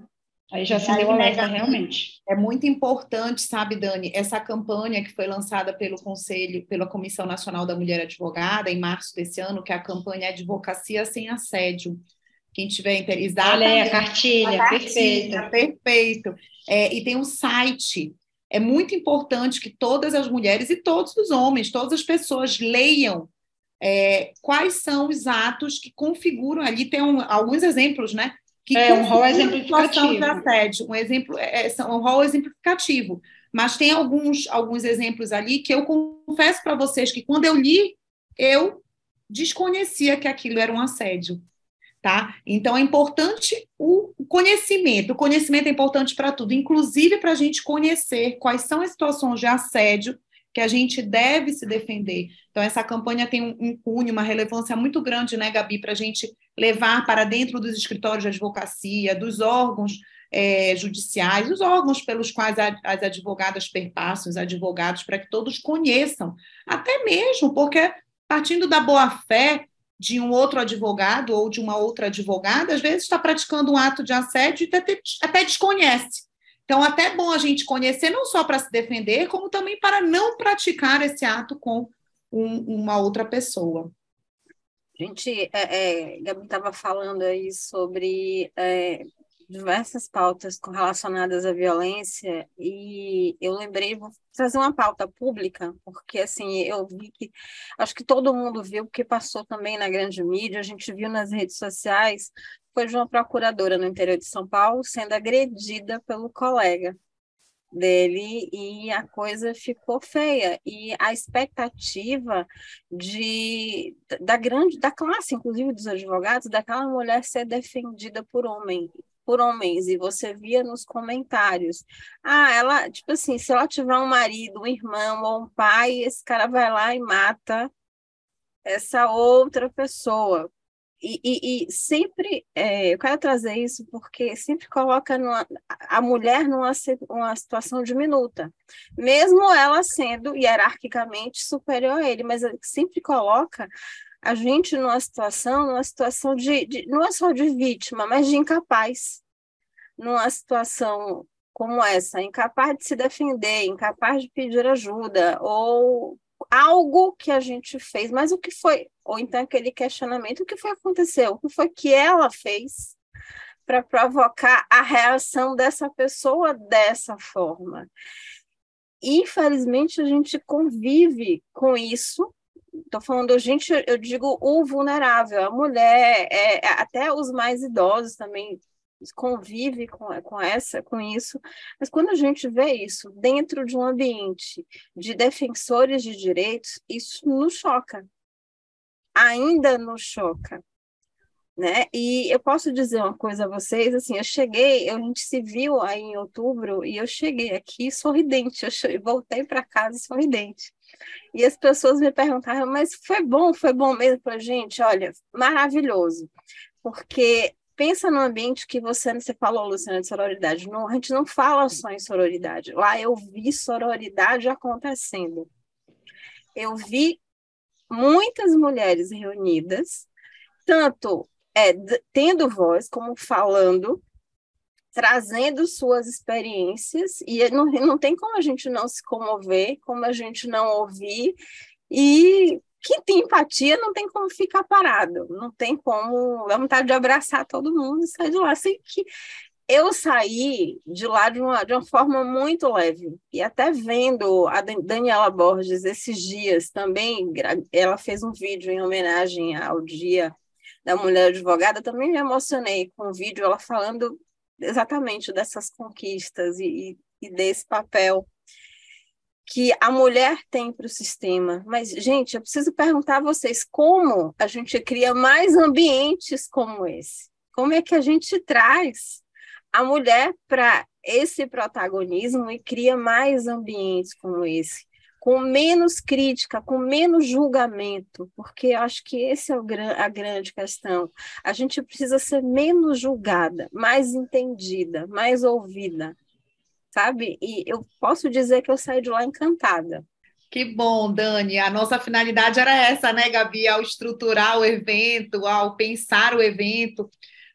Aí já se deu alerta realmente.
É muito importante, sabe, Dani, essa campanha que foi lançada pelo Conselho, pela Comissão Nacional da Mulher Advogada, em março desse ano, que é a campanha Advocacia Sem Assédio. Quem tiver interessado.
Olha aí, a cartilha, a cartilha
perfeito. Perfeito. É, e tem um site. É muito importante que todas as mulheres e todos os homens, todas as pessoas leiam é, quais são os atos que configuram ali. Tem um, alguns exemplos, né?
Que é um rol exemplificativo.
de assédio, um exemplo, é, é um rol exemplificativo. Mas tem alguns, alguns exemplos ali que eu confesso para vocês que quando eu li, eu desconhecia que aquilo era um assédio. Tá? Então é importante o conhecimento. O conhecimento é importante para tudo, inclusive para a gente conhecer quais são as situações de assédio que a gente deve se defender. Então, essa campanha tem um, um cunho, uma relevância muito grande, né, Gabi, para a gente levar para dentro dos escritórios de advocacia, dos órgãos é, judiciais, os órgãos pelos quais a, as advogadas perpassam, os advogados, para que todos conheçam, até mesmo porque, partindo da boa-fé de um outro advogado ou de uma outra advogada, às vezes está praticando um ato de assédio e até, até desconhece. Então, até é bom a gente conhecer, não só para se defender, como também para não praticar esse ato com um, uma outra pessoa.
Gente, é, é, Gabi estava falando aí sobre é, diversas pautas relacionadas à violência e eu lembrei, vou trazer uma pauta pública, porque assim, eu vi que, acho que todo mundo viu, porque passou também na grande mídia, a gente viu nas redes sociais, foi de uma procuradora no interior de São Paulo sendo agredida pelo colega dele e a coisa ficou feia. E a expectativa de da grande da classe inclusive dos advogados daquela mulher ser defendida por homem por homens. E você via nos comentários ah ela tipo assim se ela tiver um marido um irmão ou um pai esse cara vai lá e mata essa outra pessoa e, e, e, sempre, é, eu quero trazer isso porque sempre coloca numa, a mulher numa uma situação diminuta, mesmo ela sendo hierarquicamente superior a ele, mas sempre coloca a gente numa situação, numa situação de, de não é só de vítima, mas de incapaz, numa situação como essa, incapaz de se defender, incapaz de pedir ajuda, ou algo que a gente fez, mas o que foi, ou então aquele questionamento, o que foi que aconteceu? O que foi que ela fez para provocar a reação dessa pessoa dessa forma? Infelizmente, a gente convive com isso. Estou falando, gente, eu digo o vulnerável, a mulher, é, até os mais idosos também convive com, com essa, com isso, mas quando a gente vê isso dentro de um ambiente de defensores de direitos, isso nos choca. Ainda nos choca. Né? E eu posso dizer uma coisa a vocês, assim, eu cheguei, a gente se viu aí em outubro e eu cheguei aqui sorridente, <laughs> eu voltei para casa sorridente. E as pessoas me perguntaram, mas foi bom, foi bom mesmo para gente? Olha, maravilhoso, porque pensa no ambiente que você, você falou, Luciana, de sororidade. Não, a gente não fala só em sororidade. Lá eu vi sororidade acontecendo. Eu vi muitas mulheres reunidas, tanto é, tendo voz como falando, trazendo suas experiências, e não, não tem como a gente não se comover, como a gente não ouvir, e quem tem empatia não tem como ficar parado, não tem como, dá vontade de abraçar todo mundo e sair de lá. Assim que eu saí de lá de uma, de uma forma muito leve. E até vendo a Daniela Borges esses dias também, ela fez um vídeo em homenagem ao Dia da Mulher Advogada, também me emocionei com o vídeo, ela falando exatamente dessas conquistas e, e desse papel que a mulher tem para o sistema. Mas, gente, eu preciso perguntar a vocês como a gente cria mais ambientes como esse? Como é que a gente traz a mulher para esse protagonismo e cria mais ambientes como esse? Com menos crítica, com menos julgamento, porque acho que esse é o, a grande questão. A gente precisa ser menos julgada, mais entendida, mais ouvida, sabe? E eu posso dizer que eu saí de lá encantada.
Que bom, Dani. A nossa finalidade era essa, né, Gabi? Ao estruturar o evento, ao pensar o evento.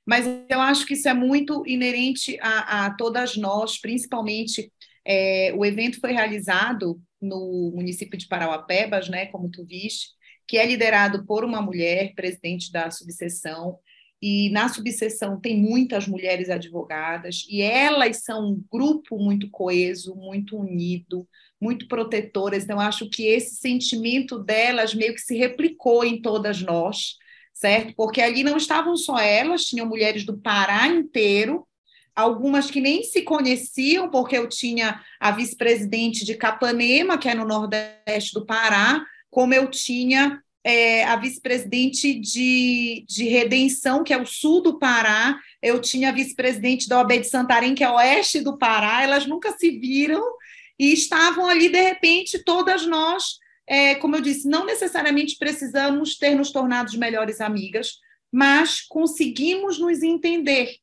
Mas eu acho que isso é muito inerente a, a todas nós, principalmente é, o evento foi realizado no município de Parauapebas, né, como tu viste, que é liderado por uma mulher, presidente da subseção, e na subseção tem muitas mulheres advogadas, e elas são um grupo muito coeso, muito unido, muito protetoras. Então, acho que esse sentimento delas meio que se replicou em todas nós, certo? Porque ali não estavam só elas, tinham mulheres do Pará inteiro, algumas que nem se conheciam, porque eu tinha a vice-presidente de Capanema, que é no nordeste do Pará, como eu tinha é, a vice-presidente de, de Redenção, que é o sul do Pará, eu tinha a vice-presidente da OAB de Santarém, que é oeste do Pará, elas nunca se viram e estavam ali, de repente, todas nós, é, como eu disse, não necessariamente precisamos ter nos tornado melhores amigas, mas conseguimos nos entender,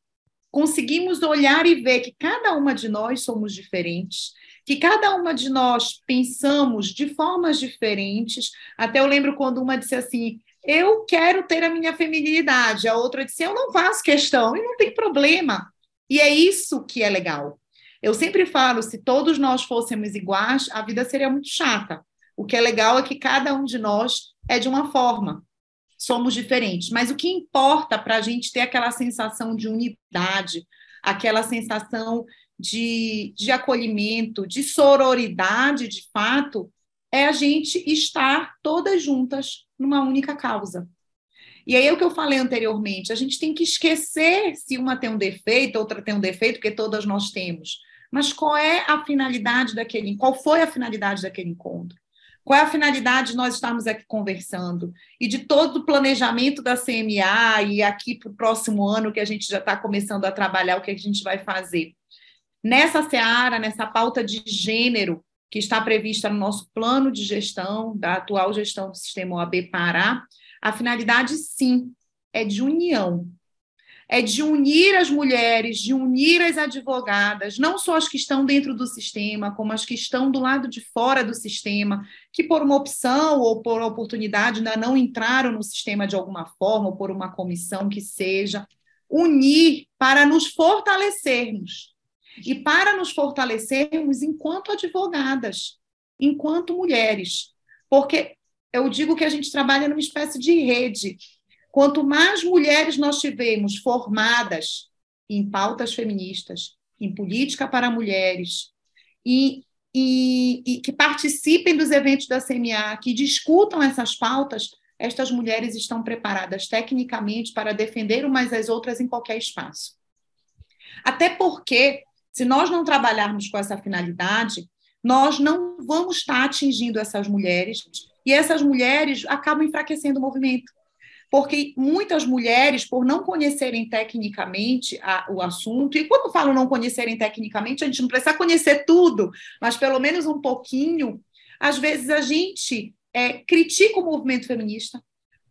conseguimos olhar e ver que cada uma de nós somos diferentes, que cada uma de nós pensamos de formas diferentes. Até eu lembro quando uma disse assim: Eu quero ter a minha feminilidade, a outra disse: Eu não faço questão, e não tem problema. E é isso que é legal. Eu sempre falo: se todos nós fôssemos iguais, a vida seria muito chata. O que é legal é que cada um de nós é de uma forma, somos diferentes. Mas o que importa para a gente ter aquela sensação de unidade, aquela sensação de, de acolhimento, de sororidade, de fato, é a gente estar todas juntas numa única causa. E aí é o que eu falei anteriormente, a gente tem que esquecer se uma tem um defeito, outra tem um defeito, porque todas nós temos. Mas qual é a finalidade daquele, qual foi a finalidade daquele encontro? Qual é a finalidade de nós estarmos aqui conversando? E de todo o planejamento da CMA e aqui para o próximo ano que a gente já está começando a trabalhar, o que a gente vai fazer? Nessa seara, nessa pauta de gênero que está prevista no nosso plano de gestão, da atual gestão do sistema OAB Pará, a finalidade, sim, é de união. É de unir as mulheres, de unir as advogadas, não só as que estão dentro do sistema, como as que estão do lado de fora do sistema, que por uma opção ou por oportunidade ainda não entraram no sistema de alguma forma, ou por uma comissão que seja. Unir para nos fortalecermos, e para nos fortalecermos enquanto advogadas, enquanto mulheres. Porque eu digo que a gente trabalha numa espécie de rede. Quanto mais mulheres nós tivermos formadas em pautas feministas, em política para mulheres, e, e, e, que participem dos eventos da CMA, que discutam essas pautas, estas mulheres estão preparadas tecnicamente para defender umas às outras em qualquer espaço. Até porque se nós não trabalharmos com essa finalidade, nós não vamos estar atingindo essas mulheres e essas mulheres acabam enfraquecendo o movimento. Porque muitas mulheres, por não conhecerem tecnicamente a, o assunto, e quando falo não conhecerem tecnicamente, a gente não precisa conhecer tudo, mas pelo menos um pouquinho, às vezes a gente é, critica o movimento feminista,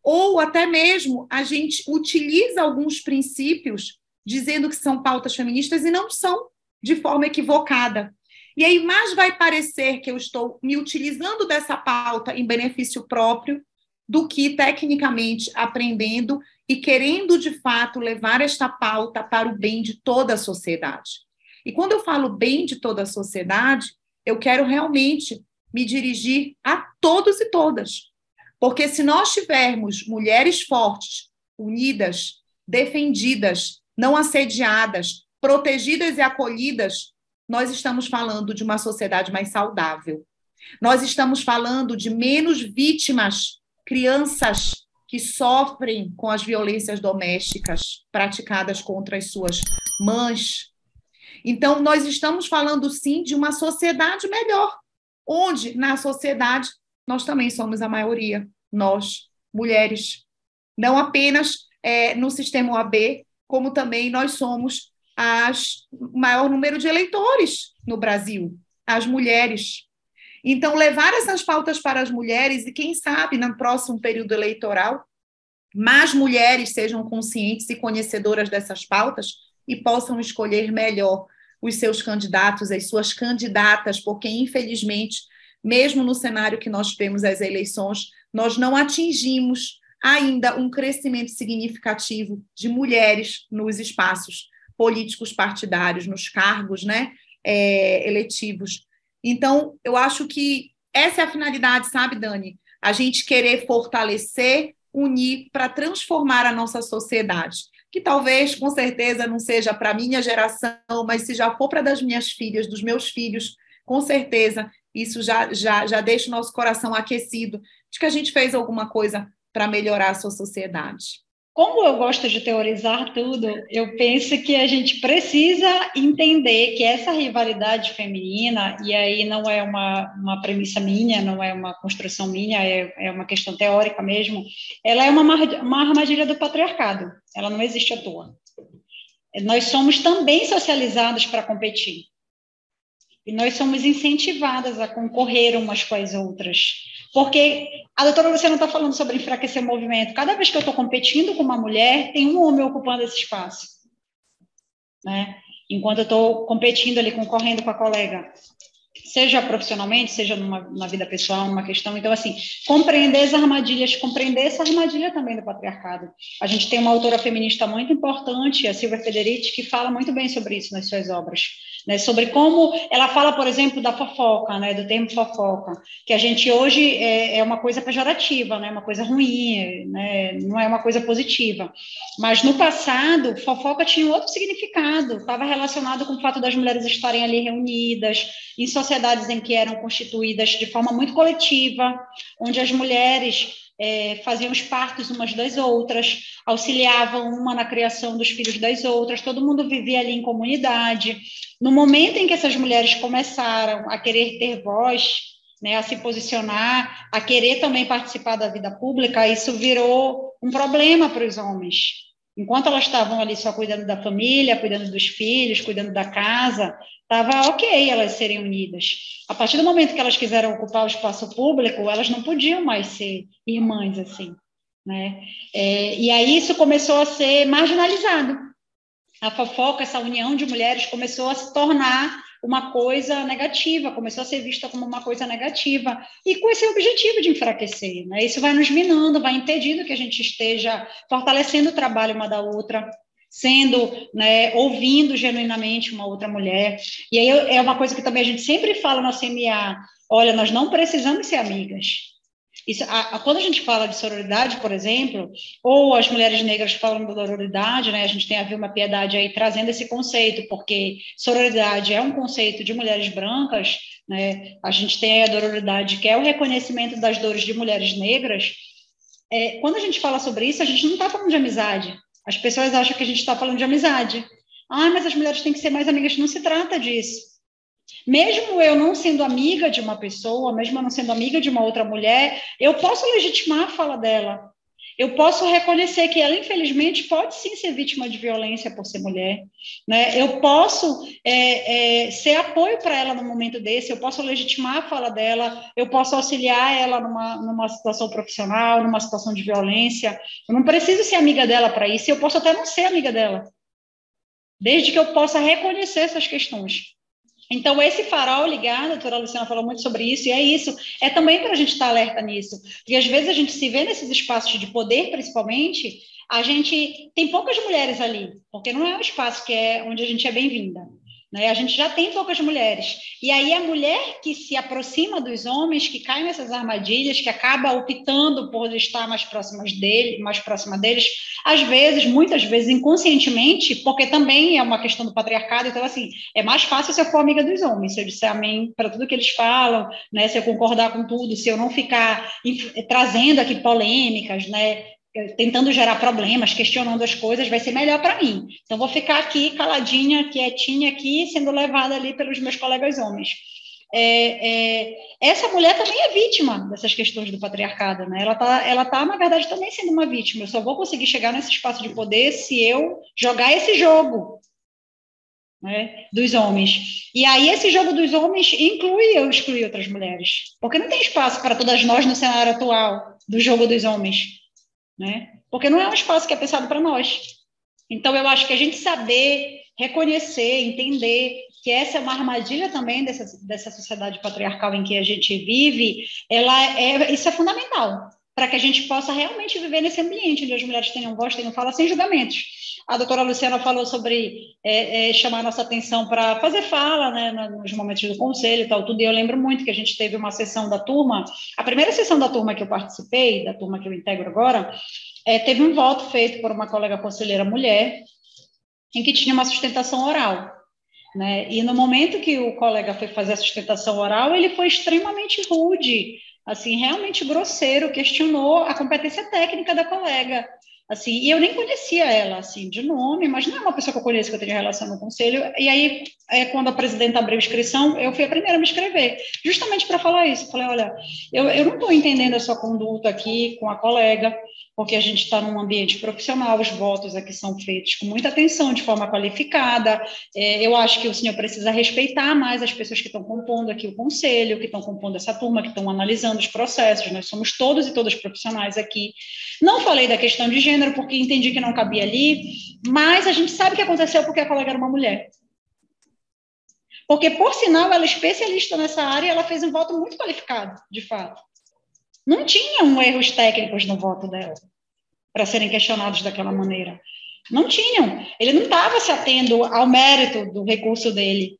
ou até mesmo a gente utiliza alguns princípios dizendo que são pautas feministas e não são de forma equivocada. E aí mais vai parecer que eu estou me utilizando dessa pauta em benefício próprio do que tecnicamente aprendendo e querendo de fato levar esta pauta para o bem de toda a sociedade. E quando eu falo bem de toda a sociedade, eu quero realmente me dirigir a todos e todas. Porque se nós tivermos mulheres fortes, unidas, defendidas, não assediadas, protegidas e acolhidas, nós estamos falando de uma sociedade mais saudável. Nós estamos falando de menos vítimas, crianças que sofrem com as violências domésticas praticadas contra as suas mães. Então, nós estamos falando sim de uma sociedade melhor, onde na sociedade nós também somos a maioria, nós, mulheres. Não apenas é, no sistema OAB, como também nós somos as, maior número de eleitores no Brasil, as mulheres. Então, levar essas pautas para as mulheres, e quem sabe, no próximo período eleitoral, mais mulheres sejam conscientes e conhecedoras dessas pautas e possam escolher melhor os seus candidatos, as suas candidatas, porque, infelizmente, mesmo no cenário que nós temos as eleições, nós não atingimos ainda um crescimento significativo de mulheres nos espaços políticos partidários, nos cargos né, é, eletivos. Então, eu acho que essa é a finalidade, sabe, Dani? A gente querer fortalecer, unir para transformar a nossa sociedade. Que talvez, com certeza, não seja para a minha geração, mas se já for para das minhas filhas, dos meus filhos, com certeza isso já, já, já deixa o nosso coração aquecido de que a gente fez alguma coisa para melhorar a sua sociedade.
Como eu gosto de teorizar tudo, eu penso que a gente precisa entender que essa rivalidade feminina, e aí não é uma, uma premissa minha, não é uma construção minha, é, é uma questão teórica mesmo, ela é uma, uma armadilha do patriarcado, ela não existe à toa. Nós somos também socializados para competir. E nós somos incentivadas a concorrer umas com as outras. Porque a doutora Luciana está falando sobre enfraquecer o movimento. Cada vez que eu estou competindo com uma mulher, tem um homem ocupando esse espaço. Né? Enquanto eu estou competindo ali, concorrendo com a colega seja profissionalmente, seja numa, na vida pessoal, numa questão. Então, assim, compreender as armadilhas, compreender essa armadilha também do patriarcado. A gente tem uma autora feminista muito importante, a Silvia Federici, que fala muito bem sobre isso nas suas obras. Né, sobre como ela fala, por exemplo, da fofoca, né, do termo fofoca, que a gente hoje é, é uma coisa pejorativa, né, uma coisa ruim, né, não é uma coisa positiva. Mas no passado, fofoca tinha outro significado, estava relacionado com o fato das mulheres estarem ali reunidas, em sociedades em que eram constituídas de forma muito coletiva, onde as mulheres é, faziam os partos umas das outras, auxiliavam uma na criação dos filhos das outras, todo mundo vivia ali em comunidade. No momento em que essas mulheres começaram a querer ter voz, né, a se posicionar, a querer também participar da vida pública, isso virou um problema para os homens. Enquanto elas estavam ali só cuidando da família, cuidando dos filhos, cuidando da casa, estava ok elas serem unidas. A partir do momento que elas quiseram ocupar o espaço público, elas não podiam mais ser irmãs assim, né? É, e aí isso começou a ser marginalizado. A fofoca, essa união de mulheres começou a se tornar uma coisa negativa, começou a ser vista como uma coisa negativa, e com esse objetivo de enfraquecer. Né? Isso vai nos minando, vai impedindo que a gente esteja fortalecendo o trabalho uma da outra, sendo, né, ouvindo genuinamente uma outra mulher. E aí é uma coisa que também a gente sempre fala na CMA, olha, nós não precisamos ser amigas. Isso, a, a, quando a gente fala de sororidade, por exemplo, ou as mulheres negras falam da sororidade, né, a gente tem a Vilma Piedade aí trazendo esse conceito, porque sororidade é um conceito de mulheres brancas, né, a gente tem a sororidade, que é o reconhecimento das dores de mulheres negras. É, quando a gente fala sobre isso, a gente não está falando de amizade. As pessoas acham que a gente está falando de amizade. Ah, mas as mulheres têm que ser mais amigas. Não se trata disso. Mesmo eu não sendo amiga de uma pessoa, mesmo eu não sendo amiga de uma outra mulher, eu posso legitimar a fala dela. Eu posso reconhecer que ela, infelizmente, pode sim ser vítima de violência por ser mulher. Né? Eu posso é, é, ser apoio para ela no momento desse, eu posso legitimar a fala dela, eu posso auxiliar ela numa, numa situação profissional, numa situação de violência. Eu não preciso ser amiga dela para isso, eu posso até não ser amiga dela, desde que eu possa reconhecer essas questões. Então, esse farol ligado, a doutora Luciana falou muito sobre isso, e é isso, é também para a gente estar tá alerta nisso. Porque às vezes a gente se vê nesses espaços de poder, principalmente, a gente tem poucas mulheres ali, porque não é um espaço que é onde a gente é bem-vinda. Né? A gente já tem poucas mulheres. E aí a mulher que se aproxima dos homens, que cai nessas armadilhas, que acaba optando por estar mais próximas dele, mais próxima deles, às vezes, muitas vezes inconscientemente, porque também é uma questão do patriarcado, então assim, é mais fácil se eu for amiga dos homens, se eu disser amém para tudo que eles falam, né, se eu concordar com tudo, se eu não ficar trazendo aqui polêmicas, né, tentando gerar problemas, questionando as coisas, vai ser melhor para mim. Então, vou ficar aqui caladinha, quietinha aqui, sendo levada ali pelos meus colegas homens. é, é, essa mulher também é vítima dessas questões do patriarcado, né? Ela está, ela tá, na verdade, também sendo uma vítima. Eu só vou conseguir chegar nesse espaço de poder se eu jogar esse jogo né, dos homens. E aí esse jogo dos homens inclui eu excluir outras mulheres, porque não tem espaço para todas nós no cenário atual do jogo dos homens, né? Porque não é um espaço que é pensado para nós. Então eu acho que a gente saber reconhecer, entender que essa é uma armadilha também dessa, dessa sociedade patriarcal em que a gente vive, ela é, isso é fundamental para que a gente possa realmente viver nesse ambiente onde as mulheres tenham voz, tenham fala, sem julgamentos. A doutora Luciana falou sobre é, é, chamar nossa atenção para fazer fala, né, nos momentos do conselho e tal, tudo, e eu lembro muito que a gente teve uma sessão da turma, a primeira sessão da turma que eu participei, da turma que eu integro agora, é, teve um voto feito por uma colega conselheira mulher, em que tinha uma sustentação oral. Né? E no momento que o colega foi fazer a sustentação oral, ele foi extremamente rude, assim, realmente grosseiro, questionou a competência técnica da colega. Assim, e eu nem conhecia ela, assim, de nome, mas não é uma pessoa que eu conheço, que eu tenho relação no conselho. E aí, é, quando a presidenta abriu inscrição, eu fui a primeira a me inscrever, justamente para falar isso. Falei, olha, eu, eu não estou entendendo a sua conduta aqui com a colega, porque a gente está num ambiente profissional, os votos aqui são feitos com muita atenção, de forma qualificada. É, eu acho que o senhor precisa respeitar mais as pessoas que estão compondo aqui o conselho, que estão compondo essa turma, que estão analisando os processos. Nós somos todos e todas profissionais aqui. Não falei da questão de gênero, porque entendi que não cabia ali, mas a gente sabe que aconteceu porque a colega era uma mulher. Porque, por sinal, ela é especialista nessa área e ela fez um voto muito qualificado, de fato. Não tinham erros técnicos no voto dela para serem questionados daquela maneira. Não tinham. Ele não estava se atendo ao mérito do recurso dele,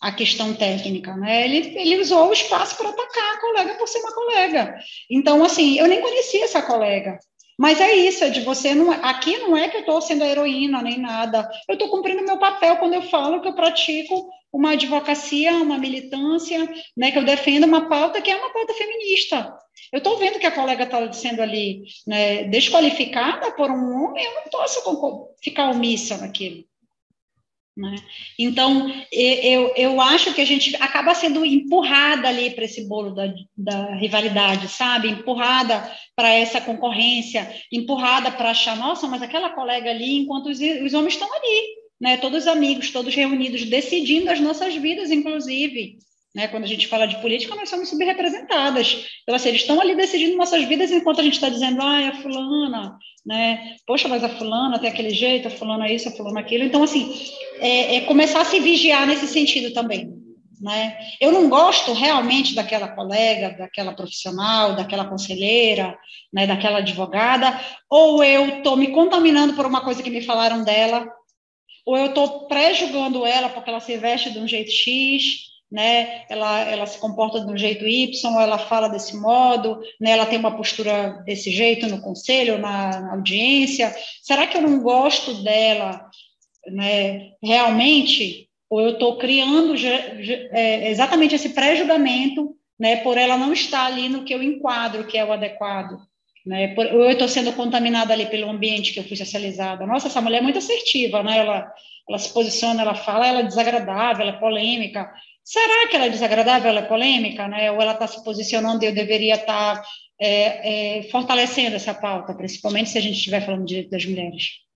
a questão técnica, né? Ele, ele usou o espaço para atacar a colega por ser uma colega. Então, assim, eu nem conhecia essa colega. Mas é isso, é de você não. Aqui não é que eu estou sendo a heroína nem nada. Eu estou cumprindo meu papel quando eu falo que eu pratico uma advocacia, uma militância, né, que eu defendo uma pauta que é uma pauta feminista. Eu estou vendo que a colega está sendo ali né, desqualificada por um homem, eu não posso ficar omissa naquilo. Né? Então, eu, eu acho que a gente acaba sendo empurrada ali para esse bolo da, da rivalidade, sabe? Empurrada para essa concorrência, empurrada para achar, nossa, mas aquela colega ali, enquanto os, os homens estão ali, né? Todos amigos, todos reunidos, decidindo as nossas vidas, inclusive. Né? Quando a gente fala de política, nós somos subrepresentadas. Então, assim, eles estão ali decidindo nossas vidas enquanto a gente está dizendo, ah, é a fulana, né? Poxa, mas a fulana tem aquele jeito, a fulana isso, a fulana aquilo. Então, assim, é, é começar a se vigiar nesse sentido também. Né? Eu não gosto realmente daquela colega, daquela profissional, daquela conselheira, né, daquela advogada, ou eu estou me contaminando por uma coisa que me falaram dela, ou eu estou pré-julgando ela porque ela se veste de um jeito X, né? Ela, ela se comporta de um jeito Y, ou ela fala desse modo, né? Ela tem uma postura desse jeito no conselho, na, na audiência. Será que eu não gosto dela, né? Realmente? Ou eu estou criando é, exatamente esse pré-julgamento, né? Por ela não estar ali no que eu enquadro que é o adequado. Né? Por, eu estou sendo contaminada ali pelo ambiente que eu fui socializada. Nossa, essa mulher é muito assertiva, né? Ela, ela se posiciona, ela fala, ela é desagradável, ela é polêmica. Será que ela é desagradável, ela é polêmica, né? Ou ela está se posicionando e eu deveria estar tá, é, é, fortalecendo essa pauta, principalmente se a gente estiver falando de direito das mulheres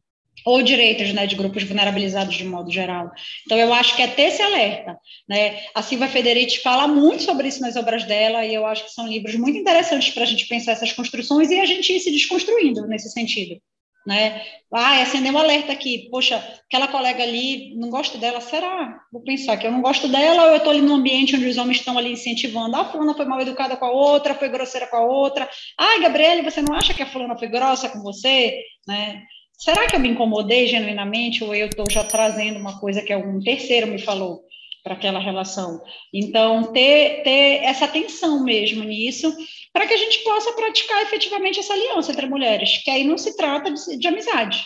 ou direitos né, de grupos vulnerabilizados de modo geral. Então, eu acho que é ter esse alerta. Né? A Silvia Federici fala muito sobre isso nas obras dela, e eu acho que são livros muito interessantes para a gente pensar essas construções e a gente ir se desconstruindo nesse sentido. Né? Ah, acendeu um alerta aqui, poxa, aquela colega ali, não gosto dela, será? Vou pensar que eu não gosto dela, ou eu estou ali num ambiente onde os homens estão ali incentivando, ah, a fulana foi mal educada com a outra, foi grosseira com a outra, ah, Gabriele, você não acha que a fulana foi grossa com você? Né? será que eu me incomodei genuinamente ou eu estou já trazendo uma coisa que algum terceiro me falou para aquela relação? Então, ter, ter essa atenção mesmo nisso, para que a gente possa praticar efetivamente essa aliança entre mulheres, que aí não se trata de, de amizade,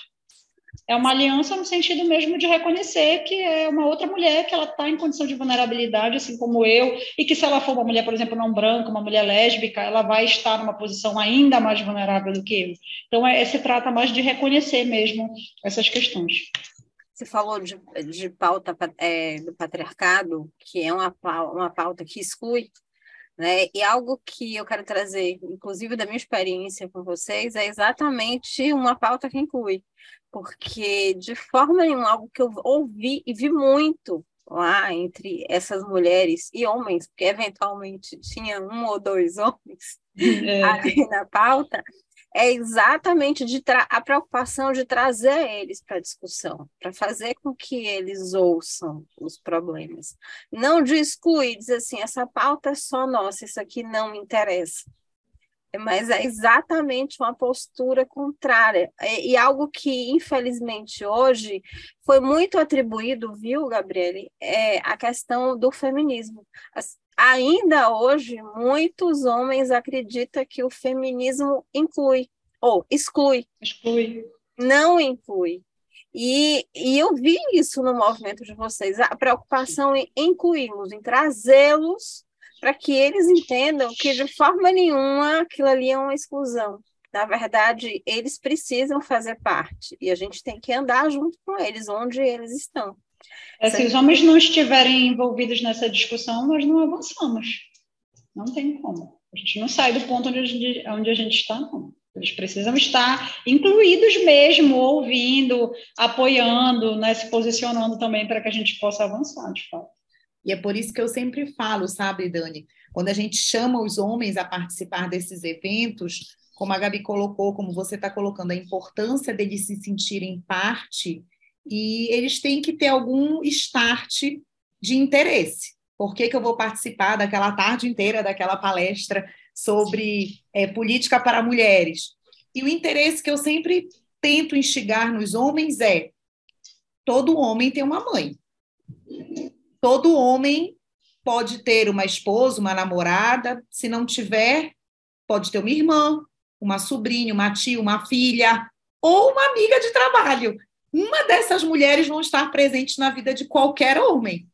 é uma aliança no sentido mesmo de reconhecer que é uma outra mulher que ela está em condição de vulnerabilidade, assim como eu, e que se ela for uma mulher, por exemplo, não branca, uma mulher lésbica, ela vai estar numa posição ainda mais vulnerável do que eu. Então, é, se trata mais de reconhecer mesmo essas questões.
você falou de, de pauta é, do patriarcado, que é uma, uma pauta que exclui, né? E algo que eu quero trazer, inclusive da minha experiência com vocês, é exatamente uma pauta que inclui, porque de forma nenhuma, algo que eu ouvi e vi muito lá entre essas mulheres e homens, porque eventualmente tinha um ou dois <laughs> homens é. ali na pauta, é exatamente de a preocupação de trazer eles para a discussão, para fazer com que eles ouçam os problemas. Não de excluir, dizer assim, essa pauta é só nossa, isso aqui não me interessa. Mas é exatamente uma postura contrária. E, e algo que, infelizmente, hoje foi muito atribuído, viu, Gabriele, é a questão do feminismo. As, ainda hoje, muitos homens acreditam que o feminismo inclui, ou exclui.
Exclui.
Não inclui. E, e eu vi isso no movimento de vocês, a preocupação em incluí-los, em trazê-los para que eles entendam que de forma nenhuma aquilo ali é uma exclusão. Na verdade, eles precisam fazer parte e a gente tem que andar junto com eles, onde eles estão.
É, se os homens não estiverem envolvidos nessa discussão, nós não avançamos. Não tem como. A gente não sai do ponto onde a gente, onde a gente está, não. Eles precisam estar incluídos mesmo, ouvindo, apoiando, né, se posicionando também para que a gente possa avançar, de fato.
E é por isso que eu sempre falo, sabe, Dani? Quando a gente chama os homens a participar desses eventos, como a Gabi colocou, como você está colocando, a importância deles se sentirem parte e eles têm que ter algum start de interesse. Por que, que eu vou participar daquela tarde inteira daquela palestra sobre é, política para mulheres? E o interesse que eu sempre tento instigar nos homens é: todo homem tem uma mãe. Todo homem pode ter uma esposa, uma namorada, se não tiver, pode ter uma irmã, uma sobrinha, uma tia, uma filha ou uma amiga de trabalho uma dessas mulheres vão estar presentes na vida de qualquer homem.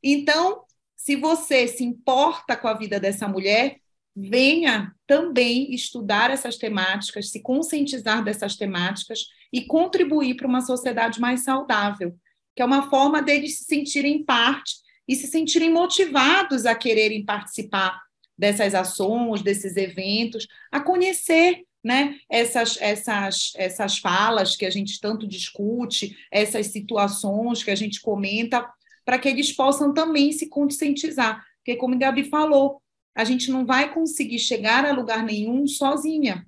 Então, se você se importa com a vida dessa mulher, venha também estudar essas temáticas, se conscientizar dessas temáticas e contribuir para uma sociedade mais saudável, que é uma forma deles se sentirem parte e se sentirem motivados a quererem participar dessas ações, desses eventos, a conhecer né, essas, essas, essas falas que a gente tanto discute, essas situações que a gente comenta, para que eles possam também se conscientizar. Porque, como a Gabi falou, a gente não vai conseguir chegar a lugar nenhum sozinha.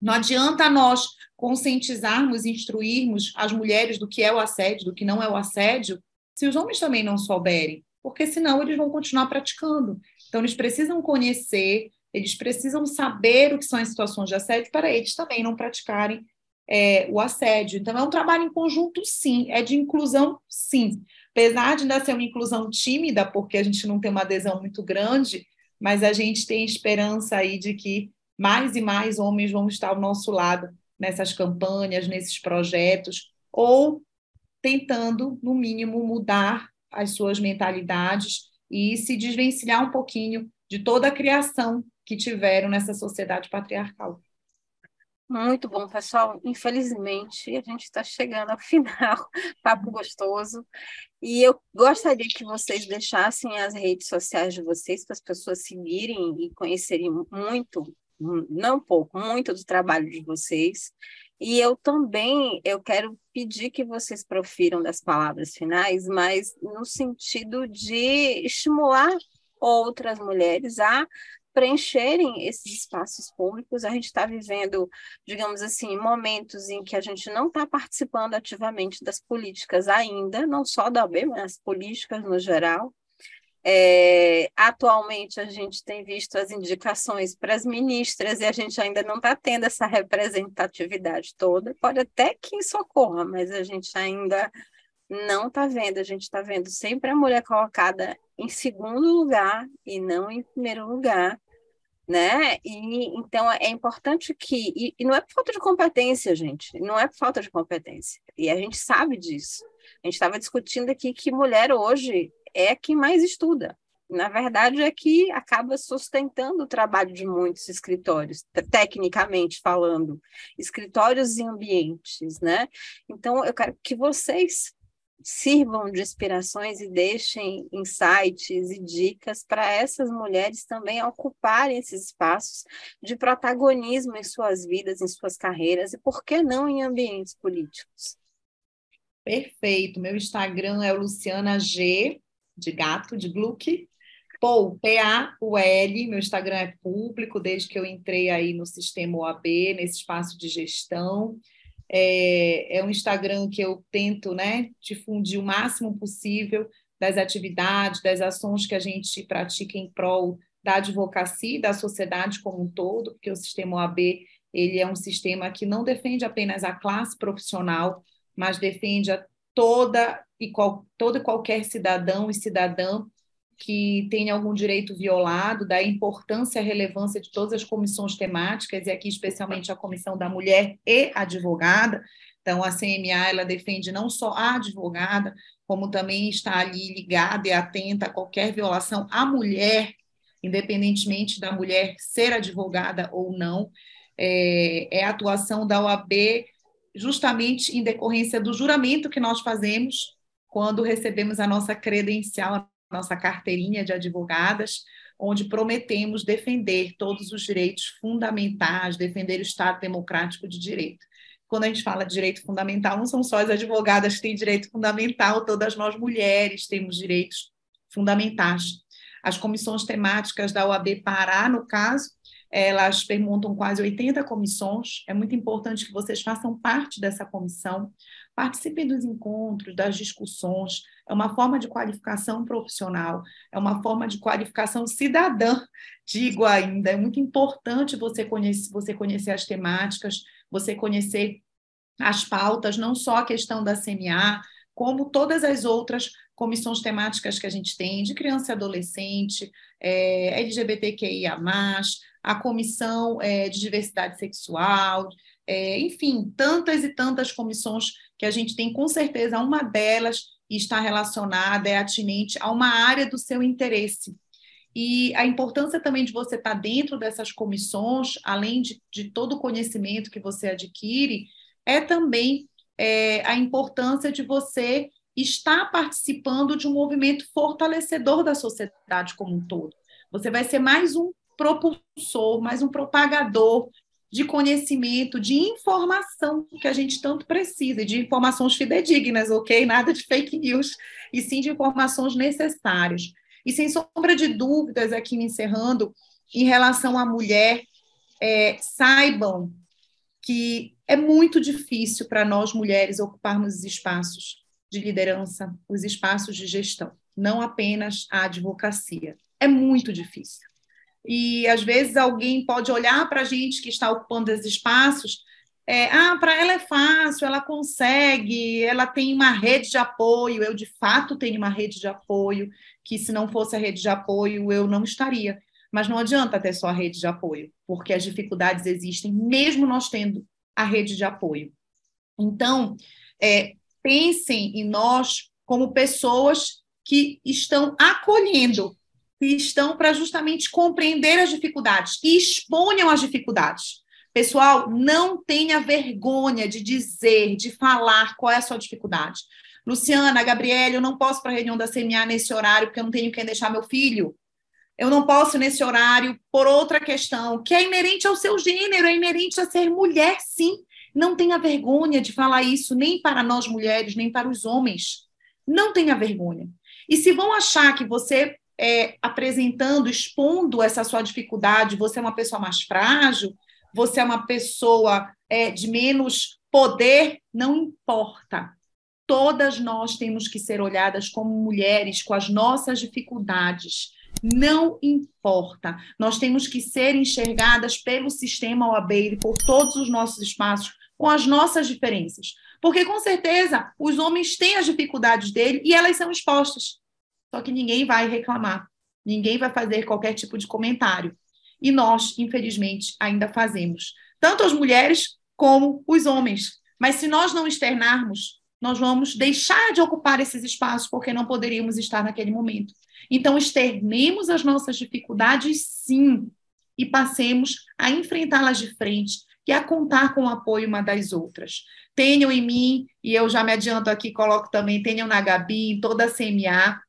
Não adianta nós conscientizarmos, instruirmos as mulheres do que é o assédio, do que não é o assédio, se os homens também não souberem, porque senão eles vão continuar praticando. Então, eles precisam conhecer, eles precisam saber o que são as situações de assédio para eles também não praticarem é, o assédio. Então, é um trabalho em conjunto, sim, é de inclusão, sim. Apesar de ainda ser uma inclusão tímida, porque a gente não tem uma adesão muito grande, mas a gente tem esperança aí de que mais e mais homens vão estar ao nosso lado nessas campanhas, nesses projetos, ou tentando, no mínimo, mudar as suas mentalidades e se desvencilhar um pouquinho de toda a criação que tiveram nessa sociedade patriarcal.
Muito bom, pessoal. Infelizmente, a gente está chegando ao final. <laughs> Papo gostoso. E eu gostaria que vocês deixassem as redes sociais de vocês para as pessoas seguirem e conhecerem muito, não pouco, muito do trabalho de vocês. E eu também eu quero pedir que vocês profiram das palavras finais, mas no sentido de estimular outras mulheres a preencherem esses espaços públicos. A gente está vivendo, digamos assim, momentos em que a gente não está participando ativamente das políticas ainda, não só da OAB, mas as políticas no geral. É, atualmente a gente tem visto as indicações para as ministras e a gente ainda não está tendo essa representatividade toda. Pode até que isso ocorra, mas a gente ainda não está vendo. A gente está vendo sempre a mulher colocada em segundo lugar e não em primeiro lugar, né? E então é importante que e, e, não é por falta de competência, gente, não é por falta de competência. E a gente sabe disso. A gente estava discutindo aqui que mulher hoje é quem mais estuda. Na verdade, é que acaba sustentando o trabalho de muitos escritórios, tecnicamente falando, escritórios e ambientes, né? Então, eu quero que vocês sirvam de inspirações e deixem insights e dicas para essas mulheres também ocuparem esses espaços de protagonismo em suas vidas, em suas carreiras e, por que não, em ambientes políticos.
Perfeito. Meu Instagram é Luciana G, de gato, de Gluck. Paul, P-A-U-L, meu Instagram é público desde que eu entrei aí no sistema OAB, nesse espaço de gestão. É, é um Instagram que eu tento né, difundir o máximo possível das atividades, das ações que a gente pratica em prol da advocacia e da sociedade como um todo, porque o sistema OAB ele é um sistema que não defende apenas a classe profissional, mas defende a toda e, qual, todo e qualquer cidadão e cidadã que tenha algum direito violado, da importância e relevância de todas as comissões temáticas, e aqui especialmente a Comissão da Mulher e Advogada. Então, a CMA ela defende não só a advogada, como também está ali ligada e atenta a qualquer violação à mulher, independentemente da mulher ser advogada ou não. É, é a atuação da OAB justamente em decorrência do juramento que nós fazemos quando recebemos a nossa credencial, nossa carteirinha de advogadas, onde prometemos defender todos os direitos fundamentais, defender o Estado democrático de direito. Quando a gente fala de direito fundamental, não são só as advogadas que têm direito fundamental, todas nós mulheres temos direitos fundamentais. As comissões temáticas da OAB Pará, no caso, elas perguntam quase 80 comissões. É muito importante que vocês façam parte dessa comissão, participem dos encontros, das discussões. É uma forma de qualificação profissional, é uma forma de qualificação cidadã, <laughs> digo ainda. É muito importante você conhecer, você conhecer as temáticas, você conhecer as pautas, não só a questão da CMA, como todas as outras comissões temáticas que a gente tem, de criança e adolescente, é, LGBTQIA, a comissão é, de diversidade sexual, é, enfim, tantas e tantas comissões que a gente tem, com certeza, uma delas está relacionada, é atinente a uma área do seu interesse. E a importância também de você estar dentro dessas comissões, além de, de todo o conhecimento que você adquire, é também é, a importância de você estar participando de um movimento fortalecedor da sociedade como um todo. Você vai ser mais um propulsor, mais um propagador de conhecimento, de informação que a gente tanto precisa, de informações fidedignas, ok? Nada de fake news, e sim de informações necessárias. E sem sombra de dúvidas, aqui me encerrando, em relação à mulher, é, saibam que é muito difícil para nós mulheres ocuparmos os espaços de liderança, os espaços de gestão, não apenas a advocacia. É muito difícil e às vezes alguém pode olhar para a gente que está ocupando esses espaços, é, ah, para ela é fácil, ela consegue, ela tem uma rede de apoio, eu de fato tenho uma rede de apoio, que se não fosse a rede de apoio eu não estaria. Mas não adianta ter só a rede de apoio, porque as dificuldades existem, mesmo nós tendo a rede de apoio. Então, é, pensem em nós como pessoas que estão acolhendo estão para justamente compreender as dificuldades e exponham as dificuldades. Pessoal, não tenha vergonha de dizer, de falar qual é a sua dificuldade. Luciana, Gabriela, eu não posso para a reunião da CMA nesse horário porque eu não tenho quem deixar meu filho. Eu não posso nesse horário por outra questão, que é inerente ao seu gênero, é inerente a ser mulher, sim. Não tenha vergonha de falar isso, nem para nós mulheres, nem para os homens. Não tenha vergonha. E se vão achar que você é, apresentando, expondo essa sua dificuldade, você é uma pessoa mais frágil, você é uma pessoa é, de menos poder, não importa. Todas nós temos que ser olhadas como mulheres com as nossas dificuldades. Não importa. Nós temos que ser enxergadas pelo sistema OAB e por todos os nossos espaços com as nossas diferenças. Porque, com certeza, os homens têm as dificuldades dele e elas são expostas. Só que ninguém vai reclamar, ninguém vai fazer qualquer tipo de comentário. E nós, infelizmente, ainda fazemos. Tanto as mulheres como os homens. Mas se nós não externarmos, nós vamos deixar de ocupar esses espaços porque não poderíamos estar naquele momento. Então, externemos as nossas dificuldades, sim, e passemos a enfrentá-las de frente, e a contar com o apoio uma das outras. Tenham em mim, e eu já me adianto aqui, coloco também, tenham na Gabi, em toda a CMA,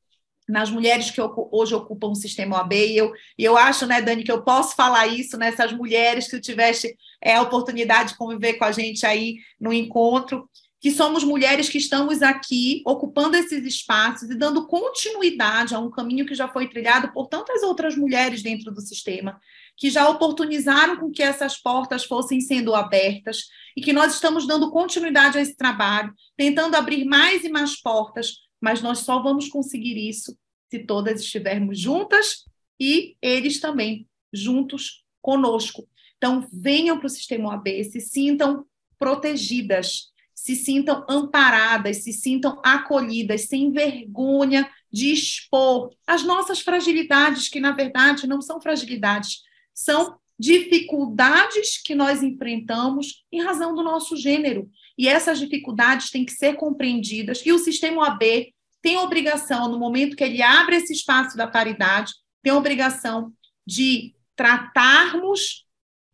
nas mulheres que hoje ocupam o sistema OAB, e eu, eu acho, né, Dani, que eu posso falar isso nessas mulheres que tiveste é, a oportunidade de conviver com a gente aí no encontro, que somos mulheres que estamos aqui ocupando esses espaços e dando continuidade a um caminho que já foi trilhado por tantas outras mulheres dentro do sistema, que já oportunizaram com que essas portas fossem sendo abertas e que nós estamos dando continuidade a esse trabalho, tentando abrir mais e mais portas, mas nós só vamos conseguir isso se todas estivermos juntas e eles também juntos conosco. Então, venham para o sistema OAB, se sintam protegidas, se sintam amparadas, se sintam acolhidas, sem vergonha de expor as nossas fragilidades, que na verdade não são fragilidades, são dificuldades que nós enfrentamos em razão do nosso gênero. E essas dificuldades têm que ser compreendidas, e o sistema OAB tem obrigação, no momento que ele abre esse espaço da paridade, tem obrigação de tratarmos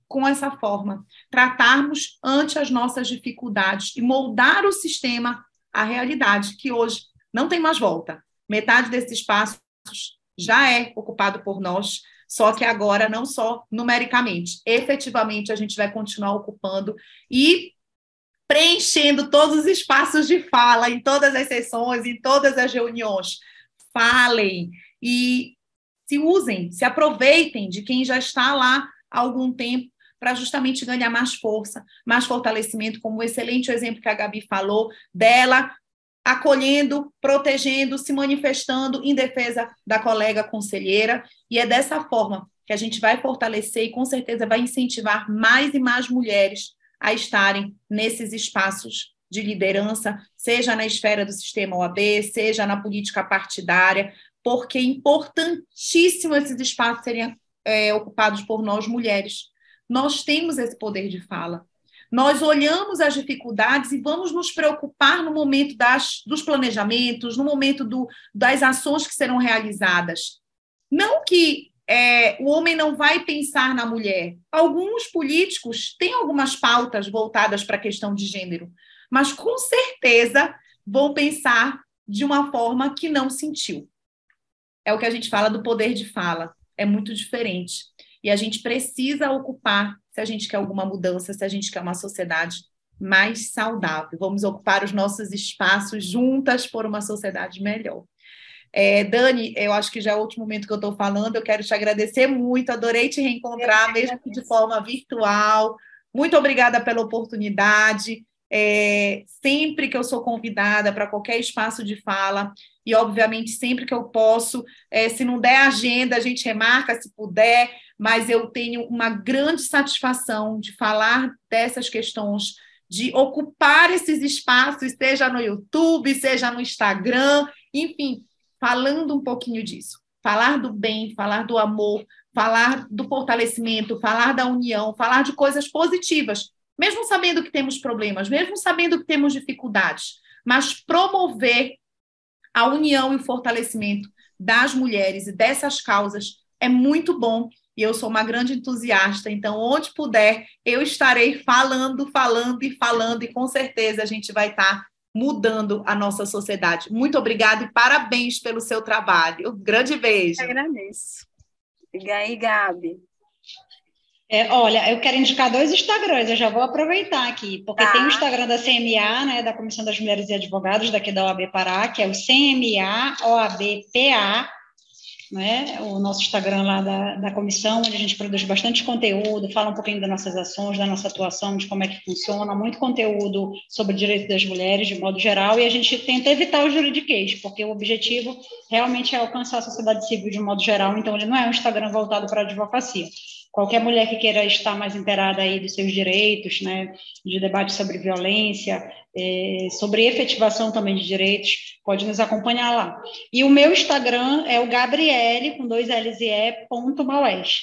com essa forma, tratarmos ante as nossas dificuldades e moldar o sistema à realidade, que hoje não tem mais volta. Metade desses espaços já é ocupado por nós, só que agora não só numericamente, efetivamente a gente vai continuar ocupando e preenchendo todos os espaços de fala, em todas as sessões, em todas as reuniões. Falem e se usem, se aproveitem de quem já está lá há algum tempo para justamente ganhar mais força, mais fortalecimento, como o excelente exemplo que a Gabi falou dela acolhendo, protegendo, se manifestando em defesa da colega conselheira, e é dessa forma que a gente vai fortalecer e com certeza vai incentivar mais e mais mulheres a estarem nesses espaços de liderança, seja na esfera do sistema OAB, seja na política partidária, porque é importantíssimo esses espaços serem é, ocupados por nós mulheres. Nós temos esse poder de fala. Nós olhamos as dificuldades e vamos nos preocupar no momento das, dos planejamentos, no momento do, das ações que serão realizadas. Não que é, o homem não vai pensar na mulher. Alguns políticos têm algumas pautas voltadas para a questão de gênero, mas com certeza vão pensar de uma forma que não sentiu. É o que a gente fala do poder de fala. É muito diferente. E a gente precisa ocupar, se a gente quer alguma mudança, se a gente quer uma sociedade mais saudável. Vamos ocupar os nossos espaços juntas por uma sociedade melhor. É, Dani, eu acho que já é o último momento que eu estou falando, eu quero te agradecer muito, adorei te reencontrar, mesmo que de forma virtual. Muito obrigada pela oportunidade. É, sempre que eu sou convidada para qualquer espaço de fala, e obviamente sempre que eu posso, é, se não der agenda, a gente remarca se puder, mas eu tenho uma grande satisfação de falar dessas questões, de ocupar esses espaços, seja no YouTube, seja no Instagram, enfim, falando um pouquinho disso. Falar do bem, falar do amor, falar do fortalecimento, falar da união, falar de coisas positivas, mesmo sabendo que temos problemas, mesmo sabendo que temos dificuldades, mas promover a união e o fortalecimento das mulheres e dessas causas é muito bom e eu sou uma grande entusiasta, então onde puder eu estarei falando, falando e falando e com certeza a gente vai estar mudando a nossa sociedade. Muito obrigada e parabéns pelo seu trabalho. Um grande beijo.
Eu agradeço. E aí, Gabi?
É, olha, eu quero indicar dois Instagrams, eu já vou aproveitar aqui, porque tá. tem o Instagram da CMA, né, da Comissão das Mulheres e Advogados daqui da OAB Pará, que é o CMA OABPA, né, o nosso Instagram lá da, da comissão, onde a gente produz bastante conteúdo, fala um pouquinho das nossas ações, da nossa atuação, de como é que funciona, muito conteúdo sobre direitos das mulheres, de modo geral, e a gente tenta evitar o juridiquês, porque o objetivo realmente é alcançar a sociedade civil de modo geral, então ele não é um Instagram voltado para a advocacia. Qualquer mulher que queira estar mais inteirada aí dos seus direitos, né, de debate sobre violência, é, sobre efetivação também de direitos, pode nos acompanhar lá. E o meu Instagram é o Gabriele, com dois L's e E, ponto Maués,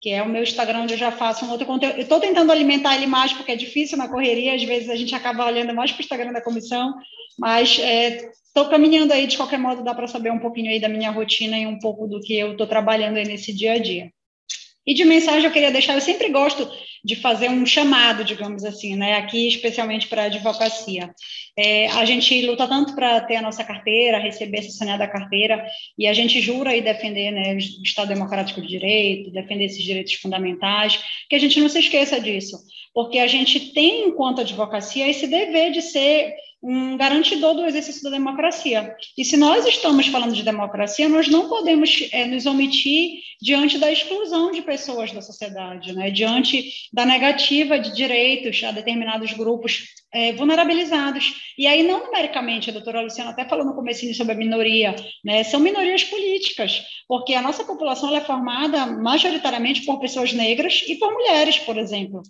que é o meu Instagram onde eu já faço um outro conteúdo. Eu estou tentando alimentar ele mais, porque é difícil na correria, às vezes a gente acaba olhando mais para o Instagram da comissão, mas estou é, caminhando aí, de qualquer modo, dá para saber um pouquinho aí da minha rotina e um pouco do que eu estou trabalhando aí nesse dia a dia. E de mensagem eu queria deixar, eu sempre gosto de fazer um chamado, digamos assim, né, aqui especialmente para a advocacia. É, a gente luta tanto para ter a nossa carteira, receber essa saneada carteira, e a gente jura aí defender né, o Estado Democrático de Direito, defender esses direitos fundamentais, que a gente não se esqueça disso, porque a gente tem, enquanto advocacia, esse dever de ser um garantidor do exercício da democracia. E se nós estamos falando de democracia, nós não podemos é, nos omitir diante da exclusão de pessoas da sociedade, né? diante da negativa de direitos a determinados grupos é, vulnerabilizados. E aí, não numericamente, a doutora Luciana até falou no começo sobre a minoria, né? são minorias políticas, porque a nossa população é formada majoritariamente por pessoas negras e por mulheres, por exemplo.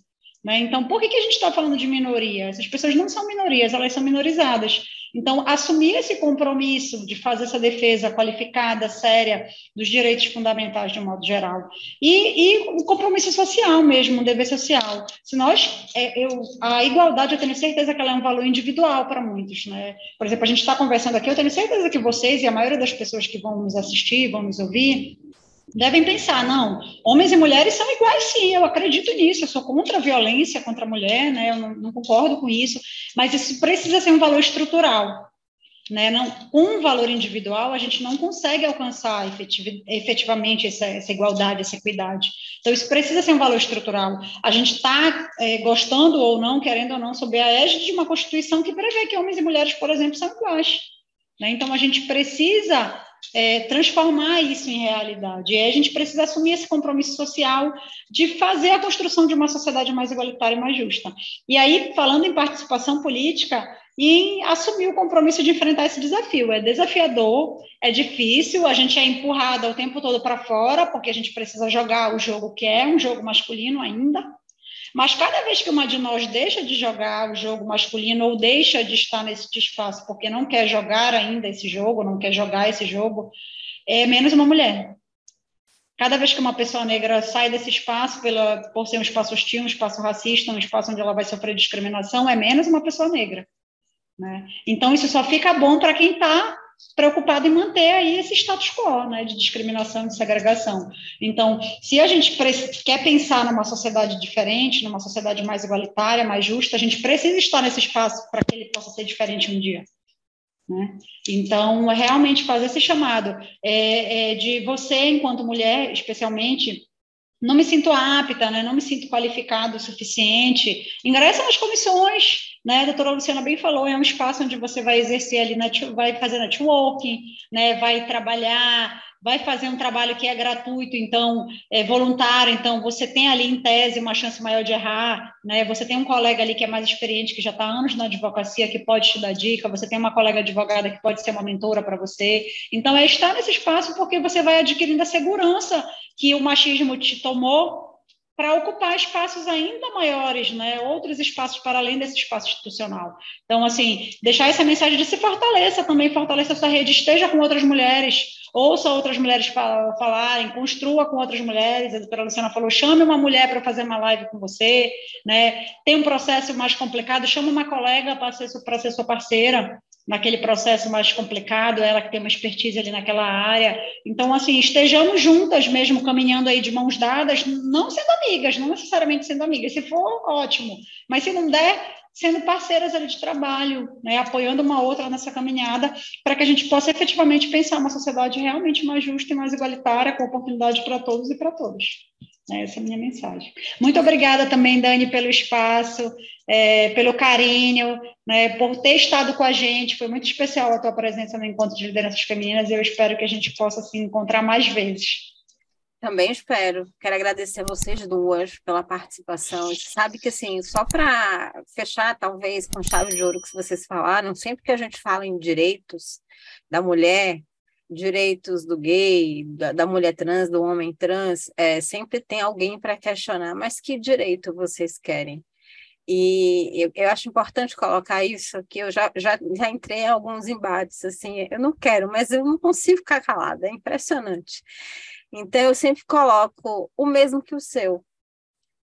Né? Então, por que, que a gente está falando de minoria? Essas pessoas não são minorias, elas são minorizadas. Então, assumir esse compromisso de fazer essa defesa qualificada, séria, dos direitos fundamentais de um modo geral. E, e um compromisso social mesmo, um dever social. Se nós, é, eu, a igualdade, eu tenho certeza que ela é um valor individual para muitos. Né? Por exemplo, a gente está conversando aqui, eu tenho certeza que vocês e a maioria das pessoas que vão nos assistir, vão nos ouvir, devem pensar, não, homens e mulheres são iguais sim, eu acredito nisso, eu sou contra a violência contra a mulher, né, eu não, não concordo com isso, mas isso precisa ser um valor estrutural, né, não, com um valor individual a gente não consegue alcançar efetiv, efetivamente essa, essa, igualdade, essa equidade, então isso precisa ser um valor estrutural, a gente está é, gostando ou não, querendo ou não, sob a égide de uma Constituição que prevê que homens e mulheres, por exemplo, são iguais, né, então a gente precisa é, transformar isso em realidade. E a gente precisa assumir esse compromisso social de fazer a construção de uma sociedade mais igualitária e mais justa. E aí, falando em participação política, e assumir o compromisso de enfrentar esse desafio. É desafiador, é difícil, a gente é empurrada o tempo todo para fora, porque a gente precisa jogar o jogo que é um jogo masculino ainda, mas cada vez que uma de nós deixa de jogar o jogo masculino ou deixa de estar nesse espaço porque não quer jogar ainda esse jogo, não quer jogar esse jogo, é menos uma mulher. Cada vez que uma pessoa negra sai desse espaço, pela, por ser um espaço hostil, um espaço racista, um espaço onde ela vai sofrer discriminação, é menos uma pessoa negra. Né? Então, isso só fica bom para quem está preocupado em manter aí esse status quo, né, de discriminação e de segregação. Então, se a gente quer pensar numa sociedade diferente, numa sociedade mais igualitária, mais justa, a gente precisa estar nesse espaço para que ele possa ser diferente um dia. Né? Então, é realmente fazer esse chamado é, é de você, enquanto mulher, especialmente, não me sinto apta, né? não me sinto qualificado o suficiente, ingressa nas comissões, né? A doutora Luciana bem falou, é um espaço onde você vai exercer ali, vai fazer networking, né? vai trabalhar, vai fazer um trabalho que é gratuito, então, é voluntário, então você tem ali em tese uma chance maior de errar, né? Você tem um colega ali que é mais experiente, que já está anos na advocacia, que pode te dar dica, você tem uma colega advogada que pode ser uma mentora para você. Então, é estar nesse espaço porque você vai adquirindo a segurança que o machismo te tomou para ocupar espaços ainda maiores, né? outros espaços para além desse espaço institucional. Então, assim, deixar essa mensagem de se fortaleça também, fortaleça essa rede, esteja com outras mulheres, ouça outras mulheres falarem, construa com outras mulheres. A doutora Luciana falou: chame uma mulher para fazer uma live com você, né? Tem um processo mais complicado, chame uma colega para ser, ser sua parceira naquele processo mais complicado, ela que tem uma expertise ali naquela área. Então, assim, estejamos juntas mesmo, caminhando aí de mãos dadas, não sendo amigas, não necessariamente sendo amigas. Se for, ótimo. Mas se não der, sendo parceiras ali de trabalho, né, apoiando uma outra nessa caminhada, para que a gente possa efetivamente pensar uma sociedade realmente mais justa e mais igualitária, com oportunidade para todos e para todos. Essa é a minha mensagem. Muito obrigada também, Dani, pelo espaço, é, pelo carinho, né, por ter estado com a gente. Foi muito especial a tua presença no Encontro de Lideranças Femininas e eu espero que a gente possa se encontrar mais vezes.
Também espero. Quero agradecer a vocês duas pela participação. Sabe que, assim, só para fechar, talvez, com chave de ouro que vocês falaram, sempre que a gente fala em direitos da mulher, direitos do gay, da, da mulher trans, do homem trans, é, sempre tem alguém para questionar, mas que direito vocês querem? E eu, eu, acho importante colocar isso, que eu já, já, já entrei em alguns embates, assim, eu não quero, mas eu não consigo ficar calada, é impressionante. Então, eu sempre coloco o mesmo que o seu,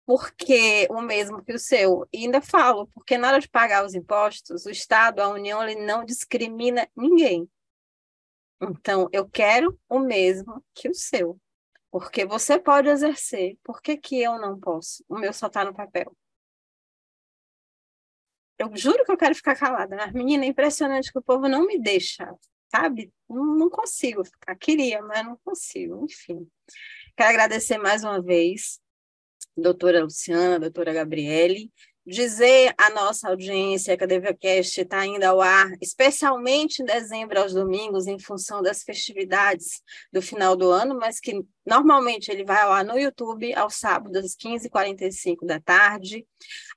porque o mesmo que o seu. E ainda falo, porque na hora de pagar os impostos, o Estado, a União, ele não discrimina ninguém. Então, eu quero o mesmo que o seu. Porque você pode exercer. Por que, que eu não posso? O meu só está no papel. Eu juro que eu quero ficar calada, mas, menina, é impressionante que o povo não me deixa, sabe? Não, não consigo ficar. Queria, mas não consigo. Enfim. Quero agradecer mais uma vez, doutora Luciana, doutora Gabriele, dizer à nossa audiência que a DVCast está indo ao ar, especialmente em dezembro aos domingos, em função das festividades do final do ano, mas que normalmente ele vai ao ar no YouTube aos sábados, às 15h45 da tarde,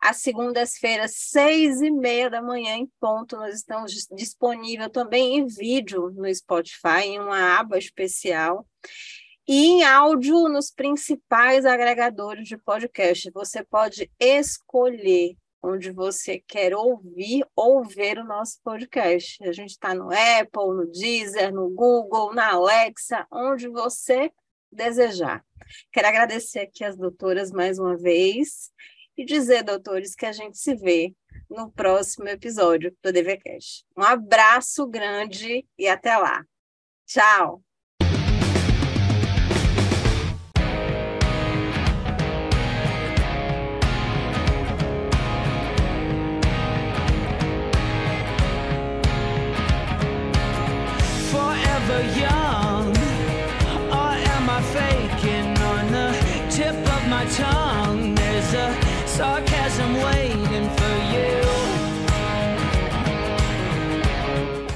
às segundas-feiras, seis e meia da manhã em ponto, nós estamos disponível também em vídeo no Spotify, em uma aba especial, e em áudio nos principais agregadores de podcast. Você pode escolher onde você quer ouvir ou ver o nosso podcast. A gente está no Apple, no Deezer, no Google, na Alexa, onde você desejar. Quero agradecer aqui as doutoras mais uma vez e dizer, doutores, que a gente se vê no próximo episódio do DVCast. Um abraço grande e até lá. Tchau!